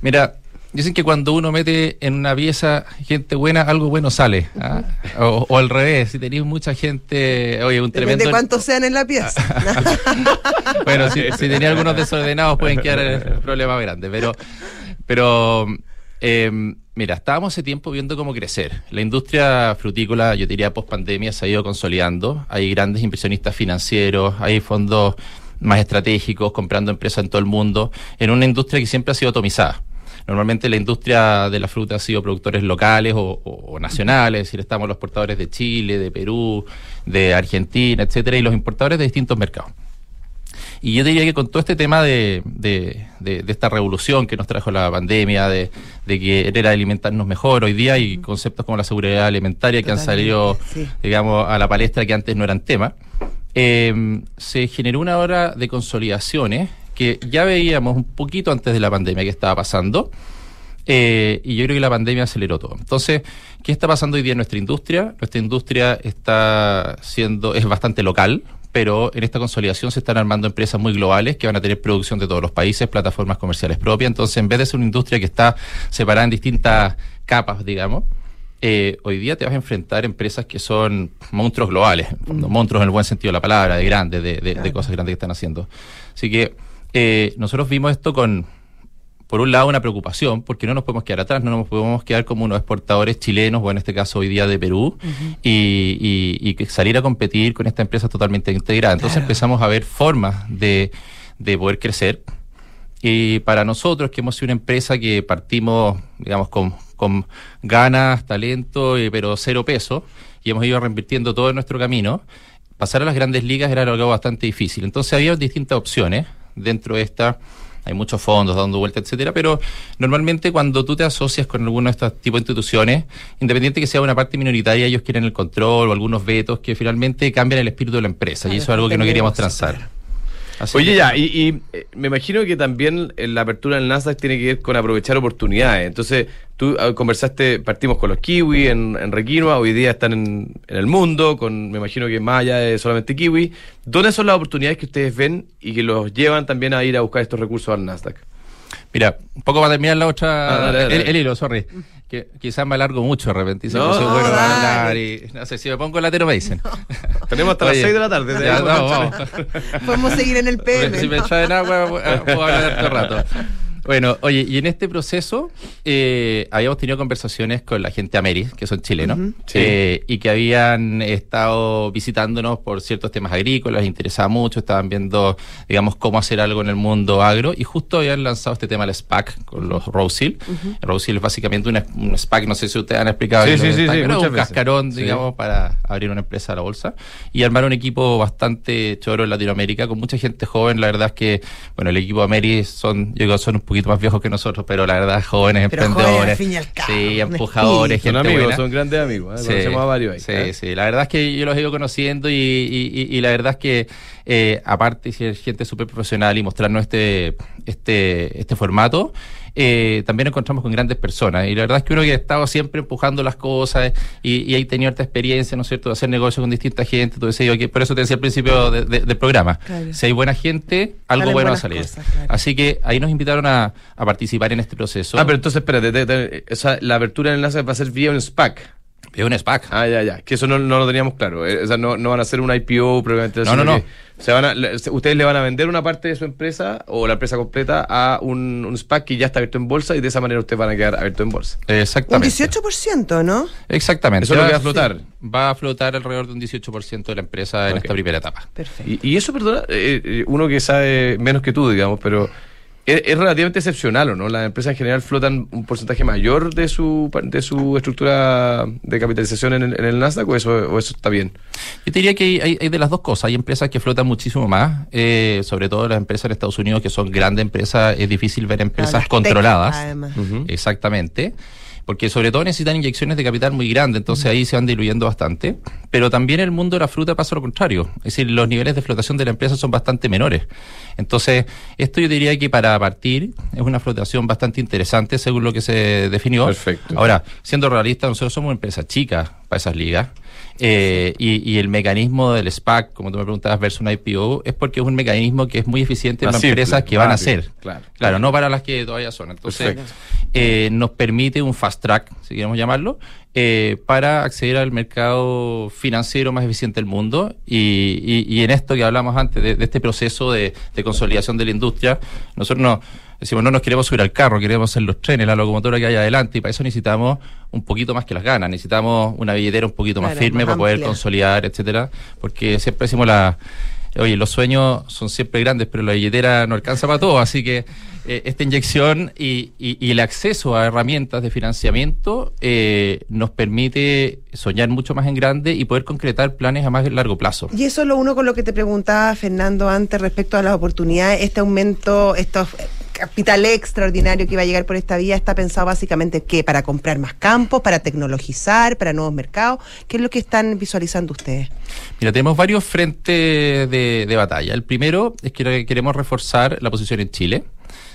Mira, dicen que cuando uno mete en una pieza gente buena, algo bueno sale. ¿ah? O, o al revés, si tenéis mucha gente, oye, un Depende tremendo... de cuántos sean en la pieza. <laughs> Bueno, si, si tenía algunos desordenados pueden quedar problemas grandes, pero Pero, eh, mira, estábamos hace tiempo viendo cómo crecer. La industria frutícola, yo diría, post pandemia se ha ido consolidando. Hay grandes inversionistas financieros, hay fondos más estratégicos comprando empresas en todo el mundo, en una industria que siempre ha sido atomizada. Normalmente la industria de la fruta ha sido productores locales o, o- o nacionales, es decir, estamos los portadores de Chile, de Perú, de Argentina, etcétera, y los importadores de distintos mercados. Y yo diría que con todo este tema de, de, de- de esta revolución que nos trajo la pandemia, de, de querer alimentarnos mejor, hoy día hay conceptos como la seguridad alimentaria que han salido, sí. digamos, a la palestra que antes no eran tema. Eh, se generó una hora de consolidaciones que ya veíamos un poquito antes de la pandemia que estaba pasando. Eh, y yo creo que la pandemia aceleró todo. Entonces, ¿qué está pasando hoy día en nuestra industria? Nuestra industria está siendo, es bastante local, pero en esta consolidación se están armando empresas muy globales que van a tener producción de todos los países, plataformas comerciales propias. Entonces, en vez de ser una industria que está separada en distintas capas, digamos, eh, hoy día te vas a enfrentar empresas que son monstruos globales, fondo, monstruos en el buen sentido de la palabra, de grandes, de, de- de cosas grandes que están haciendo. Así que eh, nosotros vimos esto con, por un lado, una preocupación, porque no nos podemos quedar atrás, no nos podemos quedar como unos exportadores chilenos, o en este caso hoy día de Perú, y, y- salir a competir con esta empresa totalmente integrada. Entonces empezamos a ver formas de, de poder crecer. Y para nosotros, que hemos sido una empresa que partimos, digamos, con, con ganas, talento, eh, pero cero peso, y hemos ido reinvirtiendo todo en nuestro camino, pasar a las grandes ligas era algo bastante difícil. Entonces había distintas opciones dentro de esta. Hay muchos fondos dando vuelta, etcétera, pero normalmente cuando tú te asocias con alguno de estos tipos de instituciones, independiente que sea una parte minoritaria, ellos quieren el control o algunos vetos que finalmente cambian el espíritu de la empresa, y eso es algo que no queríamos transar. Así Oye, ya, y, y, eh, me imagino que también eh, la apertura del Nasdaq tiene que ver con aprovechar oportunidades. Entonces, tú ah, conversaste, partimos con los kiwi en, en Requinoa, hoy día están en, en el mundo, con me imagino que más allá de solamente kiwi. ¿Dónde son las oportunidades que ustedes ven y que los llevan también a ir a buscar estos recursos al Nasdaq? Mira, un poco para terminar la otra. Ah, dale, dale. El, el hilo, sorry. Que quizás me alargo mucho de repente. y se No, puso no, bueno hablar y no sé si me pongo latero me dicen. <laughs> Tenemos hasta las Oye, 6 de la tarde. Ya, tenemos vamos. Podemos seguir en el <laughs> PM. si me ¿no? traen agua, pu- puedo hablar todo el rato. Bueno, oye, y en este proceso eh, habíamos tenido conversaciones con la gente Ameris, que son chilenos, Sí. eh, y que habían estado visitándonos por ciertos temas agrícolas, les interesaba mucho, estaban viendo, digamos, cómo hacer algo en el mundo agro, y justo habían lanzado este tema del SPAC con los Rose Hill. Rose Hill es básicamente un, un SPAC, no sé si ustedes han explicado. Sí, sí, SPAC, pero un veces. cascarón, digamos, para abrir una empresa a la bolsa y armar un equipo bastante choro en Latinoamérica con mucha gente joven. La verdad es que, bueno, el equipo de Ameri son, yo digo, son un poquito más viejos que nosotros, pero la verdad, jóvenes, Pero jóvenes, emprendedores. al fin y al cabo, sí, empujadores, Son amigos, buena. son grandes amigos. ¿eh? Sí, Conocemos a varios ahí. sí, ¿eh? sí. La verdad es que yo los he ido conociendo y, y- y- y la verdad es que, eh, aparte de ser gente súper profesional y mostrarnos este, este, este formato, eh, también nos encontramos con grandes personas. Y la verdad es que uno que ha estado siempre empujando las cosas y, y ha tenido harta experiencia, ¿no es cierto?, de hacer negocios con distinta gente. Entonces, yo que por eso te decía al principio de- de- del programa. Claro. Si hay buena gente, algo Salen bueno va a salir. cosas, claro. Así que ahí nos invitaron a, a participar en este proceso. Ah, pero entonces, espérate, te- te- o sea, la apertura del Nasdaq va a ser vía un SPAC. Es un SPAC. Ah, ya, ya. Que eso no, no lo teníamos claro. Eh, O sea, no, no van a hacer un IPO propiamente. No, no, no. Se van a, ustedes le van a vender una parte de su empresa o la empresa completa a un, un SPAC que ya está abierto en bolsa y de esa manera ustedes van a quedar abiertos en bolsa. Un Exactamente. 18%, ¿no? Exactamente. Eso es lo que va a sí. flotar. Va a flotar alrededor de un 18% de la empresa en esta primera etapa. Perfecto. Y, y eso, perdona, eh, eh, uno que sabe menos que tú, digamos, pero es, es relativamente excepcional, ¿o no? Las empresas en general flotan un porcentaje mayor de su de su estructura de capitalización en el, en el Nasdaq o eso, o eso está bien. Yo te diría que hay, de las dos cosas. Hay empresas que flotan muchísimo más, eh, sobre todo las empresas en Estados Unidos que son grandes empresas. Es difícil ver empresas controladas. además. Exactamente. Porque sobre todo necesitan inyecciones de capital muy grandes, entonces ahí se van diluyendo bastante. Pero también el mundo de la fruta pasa lo contrario. Es decir, los niveles de flotación de la empresa son bastante menores. Entonces, esto yo diría que para partir es una flotación bastante interesante según lo que se definió. Perfecto. Ahora, siendo realistas, nosotros somos una empresa chica para esas ligas. Eh, y, y el mecanismo del SPAC, como tú me preguntabas, versus un IPO, es porque es un mecanismo que es muy eficiente para empresas que van a ser. claro. Claro, no para las que todavía son. Entonces, eh, nos permite un fast track, si queremos llamarlo, eh, para acceder al mercado financiero más eficiente del mundo. Y, y- y en esto que hablamos antes, de, de este proceso de, de consolidación de la industria, nosotros no. Decimos, no nos queremos subir al carro, queremos ser los trenes, la locomotora que hay adelante, y para eso necesitamos un poquito más que las ganas, necesitamos una billetera un poquito más firme más para poder consolidar, etcétera, porque siempre decimos la Oye, los sueños son siempre grandes, pero la billetera no alcanza para todo, así que eh, esta inyección y, y- y el acceso a herramientas de financiamiento eh, nos permite soñar mucho más en grande y poder concretar planes a más largo plazo. Y eso es lo uno con lo que te preguntaba Fernando antes respecto a las oportunidades, este aumento, estos capital extraordinario que iba a llegar por esta vía está pensado básicamente que para comprar más campos, para tecnologizar, para nuevos mercados, ¿qué es lo que están visualizando ustedes? Mira, tenemos varios frentes de, de batalla. El primero es que queremos reforzar la posición en Chile.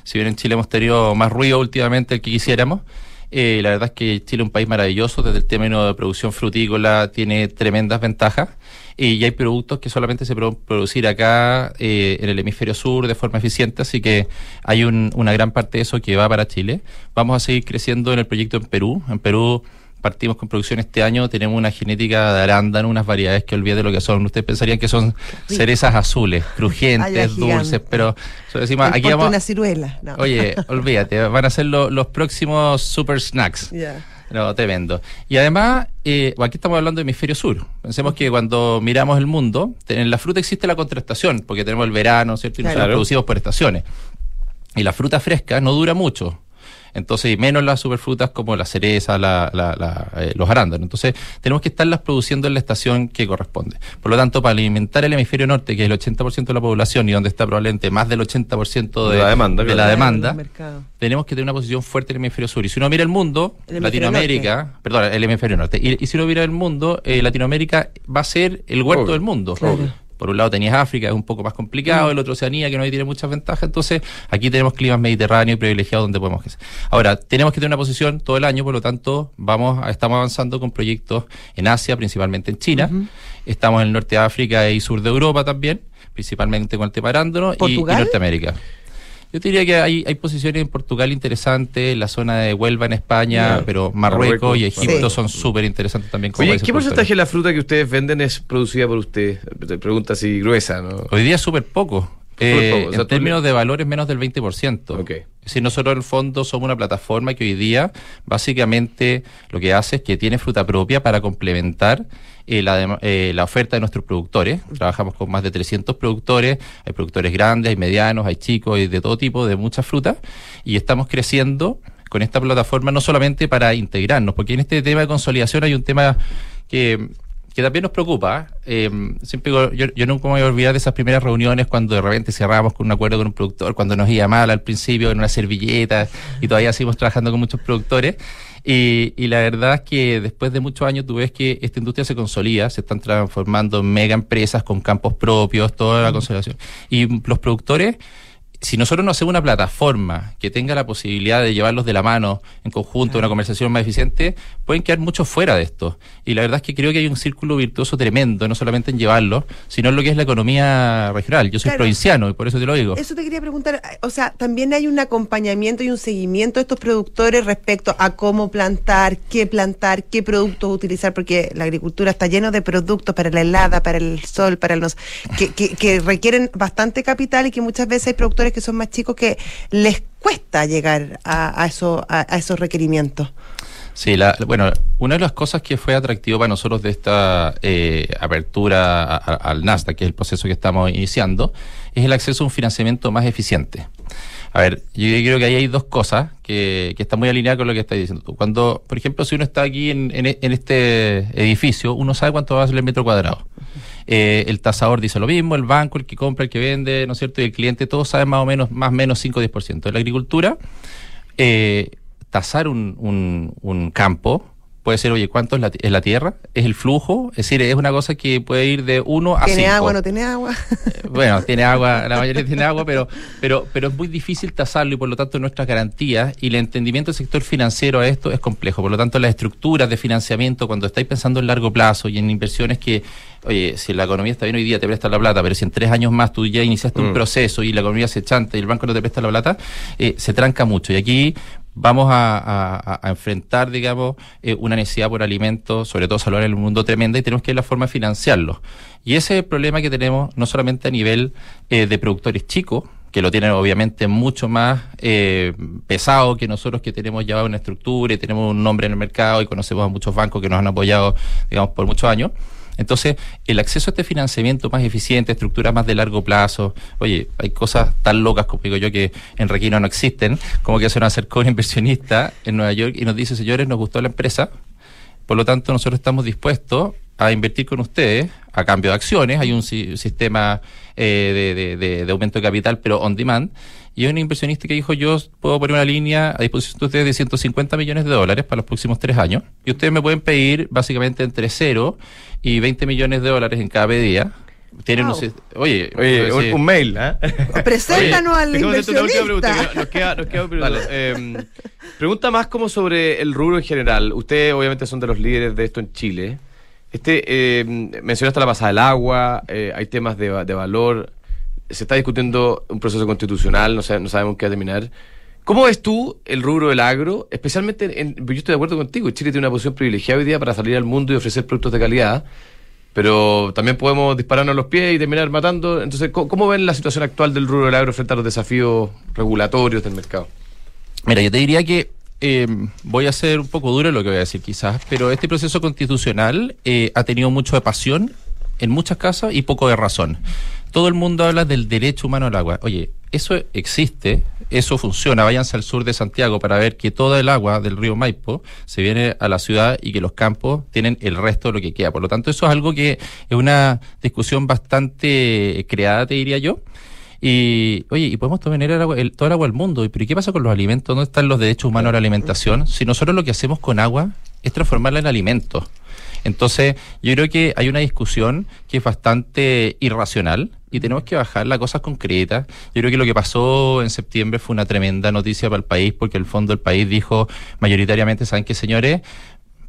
Si bien en Chile hemos tenido más ruido últimamente del que quisiéramos, eh, la verdad es que Chile es un país maravilloso desde el término de producción frutícola, tiene tremendas ventajas y hay productos que solamente se pueden producir acá eh, en el hemisferio sur de forma eficiente, así que hay un- una gran parte de eso que va para Chile. Vamos a seguir creciendo en el proyecto en Perú. En Perú partimos con producción este año, tenemos una genética de arándano, unas variedades que olvide lo que son. Ustedes pensarían que son cerezas azules, <laughs> crujientes, dulces, pero decimos, Me aquí vamos... una ciruela. No. Oye, <laughs> olvídate, van a ser lo- los próximos super snacks. Ya. No, tremendo. Y además, eh, aquí estamos hablando de hemisferio sur. Pensemos que cuando miramos el mundo, en la fruta existe la contrastación, porque tenemos el verano, ¿cierto? Y nosotros Claro. producimos por estaciones. Y la fruta fresca no dura mucho. Entonces, y menos las superfrutas como la cereza, la, la- la, eh, los arándanos. Entonces, tenemos que estarlas produciendo en la estación que corresponde. Por lo tanto, para alimentar el hemisferio norte, que es el 80% de la población y donde está probablemente más del 80% de, De la demanda, de claro. tenemos que tener una posición fuerte en el hemisferio sur. Y si uno mira el mundo, El Latinoamérica, perdón, el hemisferio norte, y, y si uno mira el mundo, eh, Latinoamérica va a ser el huerto Obvio, del mundo. Claro. Por un lado tenías África, es un poco más complicado, el otro Oceanía, que no tiene muchas ventajas, entonces aquí tenemos climas mediterráneos y privilegiados donde podemos crecer. Ahora, tenemos que tener una posición todo el año, por lo tanto, vamos a- estamos avanzando con proyectos en Asia, principalmente en China, estamos en el norte de África y sur de Europa también, principalmente con el tema arándano y, y. Norteamérica. Yo te diría que hay, hay posiciones en Portugal interesantes, la zona de Huelva en España, pero Marruecos, Marruecos, y Egipto Sí. son súper interesantes también. como Oye, ¿qué porcentaje de la fruta que ustedes venden es producida por usted? Te pregunta así gruesa, ¿no? Hoy día es súper poco. Eh, poco, o sea, en términos le- de valores, menos del 20%. Ok. Es decir, nosotros en el fondo somos una plataforma que hoy día básicamente lo que hace es que tiene fruta propia para complementar eh, la, dem- eh, la oferta de nuestros productores. Trabajamos con más de 300 productores, hay productores grandes, hay medianos, hay chicos, hay de todo tipo, de muchas frutas, y estamos creciendo con esta plataforma no solamente para integrarnos, porque en este tema de consolidación hay un tema que que también nos preocupa. eh, siempre digo, yo, yo nunca me voy a olvidar de esas primeras reuniones cuando de repente cerrábamos con un acuerdo con un productor, cuando nos iba mal al principio en una servilleta y todavía seguimos trabajando con muchos productores. Y, y la verdad es que después de muchos años tú ves que esta industria se consolida, se están transformando en mega empresas con campos propios, toda la consolidación. Y los productores si nosotros no hacemos una plataforma que tenga la posibilidad de llevarlos de la mano en conjunto, una conversación más eficiente, pueden quedar muchos fuera de esto. Y la verdad es que creo que hay un círculo virtuoso tremendo, no solamente en llevarlos, sino en lo que es la economía regional. Yo soy Claro. provinciano y por eso te lo digo. Eso te quería preguntar, o sea, también hay un acompañamiento y un seguimiento de estos productores respecto a cómo plantar, qué plantar, qué productos utilizar, porque la agricultura está lleno de productos para la helada, para el sol, para los que, que, que requieren bastante capital y que muchas veces hay productores que son más chicos que les cuesta llegar a, a, eso, a, a esos requerimientos. Sí, la, bueno, una de las cosas que fue atractivo para nosotros de esta eh, apertura al Nasdaq, que es el proceso que estamos iniciando, es el acceso a un financiamiento más eficiente. A ver, yo creo que ahí hay dos cosas que, que están muy alineadas con lo que estás diciendo. Cuando, por ejemplo, si uno está aquí en- en este edificio, uno sabe cuánto va a ser el metro cuadrado. Eh, el tasador dice lo mismo, el banco, el que compra, el que vende, ¿no es cierto? Y el cliente, todos saben más o menos, más o menos 5 o 10%. En la agricultura, eh, tasar un, un, un campo puede ser, oye, ¿cuánto es la, es la tierra? ¿Es el flujo? Es decir, es una cosa que puede ir de 1 a 5. ¿Tiene agua, no tiene agua? Bueno, tiene agua, la mayoría tiene agua, pero, pero, pero es muy difícil tasarlo y por lo tanto nuestras garantías y el entendimiento del sector financiero a esto es complejo. Por lo tanto, las estructuras de financiamiento, cuando estáis pensando en largo plazo y en inversiones que, oye, si la economía está bien hoy día te presta la plata, pero si en tres años más tú ya iniciaste un Mm. proceso y la economía se chanta y el banco no te presta la plata, eh, se tranca mucho. Y aquí vamos a, enfrentar, digamos, eh, una necesidad por alimentos, sobre todo salud en el mundo tremenda, y tenemos que ver la forma de financiarlo. Y ese es el problema que tenemos no solamente a nivel eh, de productores chicos, que lo tienen obviamente mucho más eh, pesado que nosotros que tenemos ya una estructura y tenemos un nombre en el mercado y conocemos a muchos bancos que nos han apoyado, digamos, por muchos años. Entonces, el acceso a este financiamiento más eficiente, estructuras más de largo plazo, oye, hay cosas tan locas, como digo yo, que en Requino no existen, como que se nos acercó un inversionista en Nueva York y nos dice, señores, nos gustó la empresa, por lo tanto, nosotros estamos dispuestos a invertir con ustedes a cambio de acciones. Hay un si- sistema eh, de, de- de- de aumento de capital, pero on demand. Y hay un inversionista que dijo, yo puedo poner una línea a disposición de ustedes de 150 millones de dólares para los próximos tres años. Y ustedes me pueden pedir básicamente entre 0 y 20 millones de dólares en cada pedida. Tienen Wow. un Oye, Oye, un, sí. un mail, ¿ah? <laughs> Preséntanos al pregunta, inversionista. que nos queda, nos queda un <laughs> minuto. Eh, pregunta más como sobre el rubro en general. Ustedes obviamente son de los líderes de esto en Chile. Este, eh, mencionaste la pasada del agua, eh, hay temas de, de valor, se está discutiendo un proceso constitucional, no, sa- no sabemos qué va terminar. ¿Cómo ves tú el rubro del agro? Especialmente, en, yo estoy de acuerdo contigo, Chile tiene una posición privilegiada hoy día para salir al mundo y ofrecer productos de calidad, pero también podemos dispararnos los pies y terminar matando. Entonces, ¿cómo, cómo ven la situación actual del rubro del agro frente a los desafíos regulatorios del mercado? Mira, yo te diría que eh, voy a ser un poco duro en lo que voy a decir quizás, pero este proceso constitucional eh, ha tenido mucho de pasión en muchas casas y poco de razón. Todo el mundo habla del derecho humano al agua. Oye, eso existe, eso funciona. Váyanse al sur de Santiago para ver que toda el agua del río Maipo se viene a la ciudad y que los campos tienen el resto de lo que queda. Por lo tanto, eso es algo que es una discusión bastante creada, te diría yo. Y, oye, y podemos tener el agua, el- todo el agua del mundo. ¿Y ¿Pero qué pasa con los alimentos? ¿Dónde están los derechos humanos a la alimentación? Si nosotros lo que hacemos con agua es transformarla en alimentos. Entonces, yo creo que hay una discusión que es bastante irracional y tenemos que bajar las cosas concretas. Yo creo que lo que pasó en septiembre fue una tremenda noticia para el país porque el fondo del país dijo mayoritariamente, ¿saben qué, señores?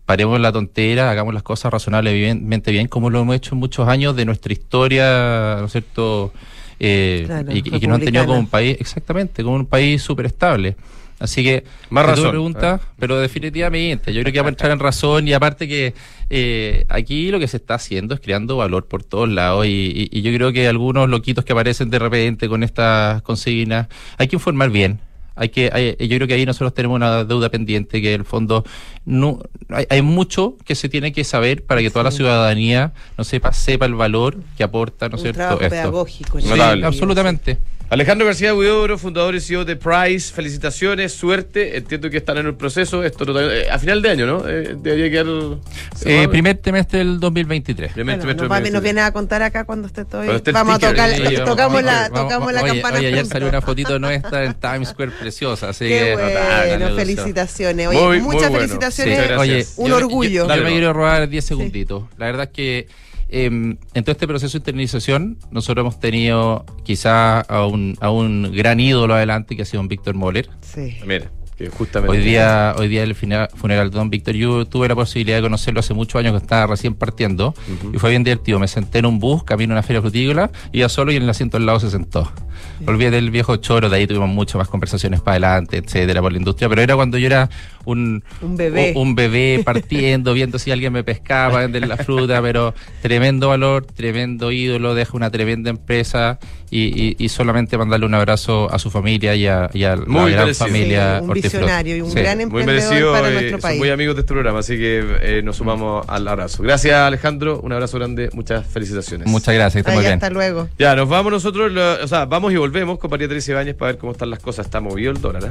paremos la tontera, hagamos las cosas razonablemente bien, como lo hemos hecho en muchos años de nuestra historia, ¿no es cierto? Eh, Claro, y, y que nos han tenido como un país, exactamente, como un país súper estable. Así que, Más razón, pregunta, pero definitivamente, yo creo que vamos a entrar en razón y aparte que eh, aquí lo que se está haciendo es creando valor por todos lados y, y- y yo creo que algunos loquitos que aparecen de repente con estas consignas, hay que informar bien. Hay que, hay- yo creo que ahí nosotros tenemos una deuda pendiente que el fondo no hay, hay mucho que se tiene que saber para que toda la ciudadanía no sepa sepa el valor que aporta, ¿no es cierto? trabajo esto. pedagógico. Sí, absolutamente. Alejandro García Huidobro, fundador y CEO de Price, felicitaciones, suerte. Entiendo que están en el proceso. Esto no- eh, a final de año, ¿no? Eh, debería quedar. Eh, primer trimestre del 2023. Primer Bueno, trimestre nos, viene a contar acá cuando esté todo. Vamos a tocar, sí, vamos, tocamos la, vamos, tocamos la oye, campana. Oye, ayer pronto. salió una fotito nuestra en Times Square preciosa, así Qué que bueno, notable, felicitaciones. Oye, Muy, muy muchas bueno. felicitaciones. Sí. Oye, Un yo- orgullo. Yo, yo Dale, me no. quiero robar 10 segunditos. La verdad es que eh, en todo este proceso de internalización, nosotros hemos tenido quizá a un, a un gran ídolo adelante que ha sido un Víctor Moller. Sí. Mira, que justamente. Hoy día, hoy día el funeral de Don Víctor, yo tuve la posibilidad de conocerlo hace muchos años que estaba recién partiendo y fue bien divertido. Me senté en un bus, camino a una feria frutícola, iba solo y en el asiento al lado se sentó. Olvidé del viejo choro, de ahí tuvimos muchas más conversaciones para adelante, etcétera, por la industria, pero era cuando yo era un, Un bebé. un, un bebé <laughs> partiendo, viendo si alguien me pescaba para vender la fruta, pero tremendo valor, tremendo ídolo, deja una tremenda empresa y, y- y solamente mandarle un abrazo a su familia y a, y a la Muy gran merecido. familia Sí, un visionario y un Sí. gran Muy emprendedor merecido. para eh, nuestro son país. muy amigos de este programa, así que eh, nos sumamos al abrazo. Gracias, Alejandro. Un abrazo grande. Muchas felicitaciones. Muchas gracias, Ay, muy bien. hasta luego. Ya, nos vamos nosotros, lo- o sea, vamos y volvemos con María Teresa Ibáñez para ver cómo están las cosas. Está movido el dólar, ¿eh?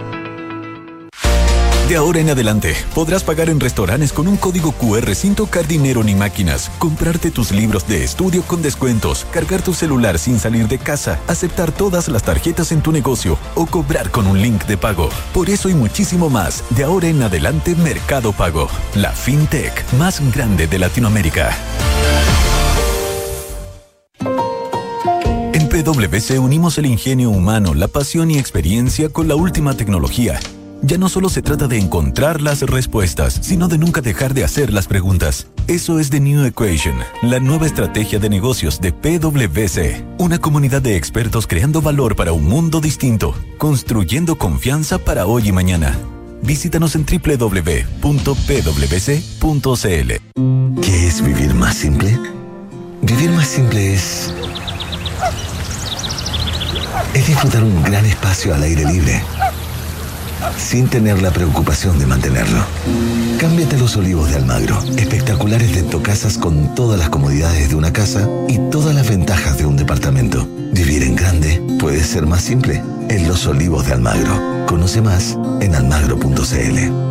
De ahora en adelante, podrás pagar en restaurantes con un código QR sin tocar dinero ni máquinas, comprarte tus libros de estudio con descuentos, cargar tu celular sin salir de casa, aceptar todas las tarjetas en tu negocio o cobrar con un link de pago. Por eso y muchísimo más, de ahora en adelante Mercado Pago, la fintech más grande de Latinoamérica. En PwC unimos el ingenio humano, la pasión y experiencia con la última tecnología ya no solo se trata de encontrar las respuestas, sino de nunca dejar de hacer las preguntas. Eso es The New Equation, la nueva estrategia de negocios de PwC. Una comunidad de expertos creando valor para un mundo distinto, construyendo confianza para hoy y mañana. Visítanos en www.pwc.cl. ¿Qué es vivir más simple? Vivir más simple es... Es disfrutar un gran espacio al aire libre sin tener la preocupación de mantenerlo. Cámbiate los olivos de Almagro, espectaculares casas con todas las comodidades de una casa y todas las ventajas de un departamento. Vivir en grande puede ser más simple en Los Olivos de Almagro. Conoce más en almagro.cl.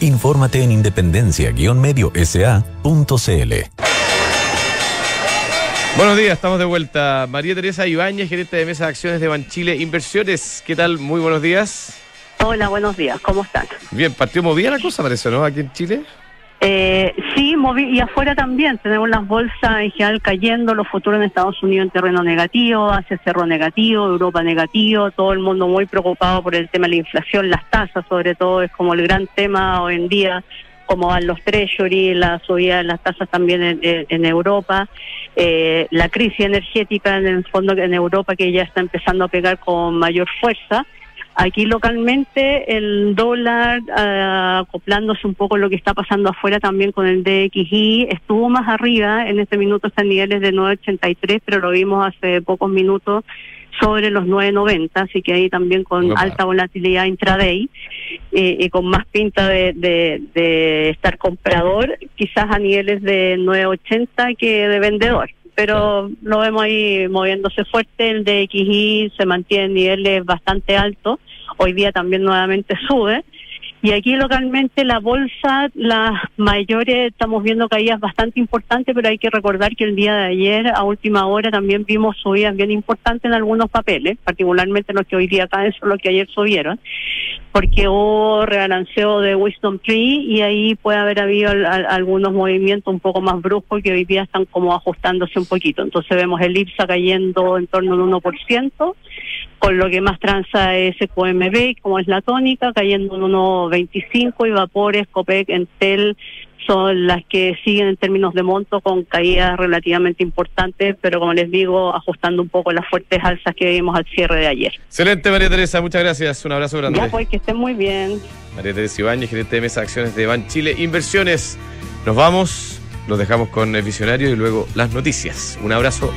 Infórmate en independencia-mediosa.cl. Buenos días, estamos de vuelta. María Teresa Ibáñez, gerente de mesa de acciones de Banchile Inversiones. ¿Qué tal? Muy buenos días. Hola, buenos días, ¿cómo están? Bien, partió movida la cosa, parece, ¿no? Aquí en Chile. Eh, sí, moví, y afuera también. Tenemos las bolsas en general cayendo, los futuros en Estados Unidos en terreno negativo, Asia cerro negativo, Europa negativo, todo el mundo muy preocupado por el tema de la inflación, las tasas sobre todo, es como el gran tema hoy en día, cómo van los treasury, la subida de las tasas también en, Europa, eh, la crisis energética en el fondo en Europa que ya está empezando a pegar con mayor fuerza Aquí localmente el dólar, ah, acoplándose un poco lo que está pasando afuera también con el DXI, estuvo más arriba, en este minuto está en niveles de 9.83, pero lo vimos hace pocos minutos sobre los 9.90, así que ahí también con alta volatilidad intraday eh, y con más pinta de, de, de estar comprador, quizás a niveles de 9.80 que de vendedor. Pero lo vemos ahí moviéndose fuerte, el DXI se mantiene en niveles bastante altos, hoy día también nuevamente <laughs> sube. Y aquí localmente la bolsa, las mayores, estamos viendo caídas bastante importantes, pero hay que recordar que el día de ayer, a última hora, también vimos subidas bien importantes en algunos papeles, particularmente los que hoy día caen son los que ayer subieron, porque hubo rebalanceo de Wisdom Tree y ahí puede haber habido al- al- algunos movimientos un poco más bruscos que hoy día están como ajustándose un poquito. Entonces vemos el IPSA cayendo en torno al 1%, con lo que más transa es QMB, como es la tónica, cayendo en 1.25 y Vapores, Copec, Entel son las que siguen en términos de monto con caídas relativamente importantes, pero como les digo, ajustando un poco las fuertes alzas que vimos al cierre de ayer. Excelente, María Teresa, muchas gracias. Un abrazo grande. Ya pues, que estén muy bien. María Teresa Ibáñez, gerente de mesa de acciones de Ban Chile Inversiones. Nos vamos, los dejamos con el visionario y luego las noticias. Un abrazo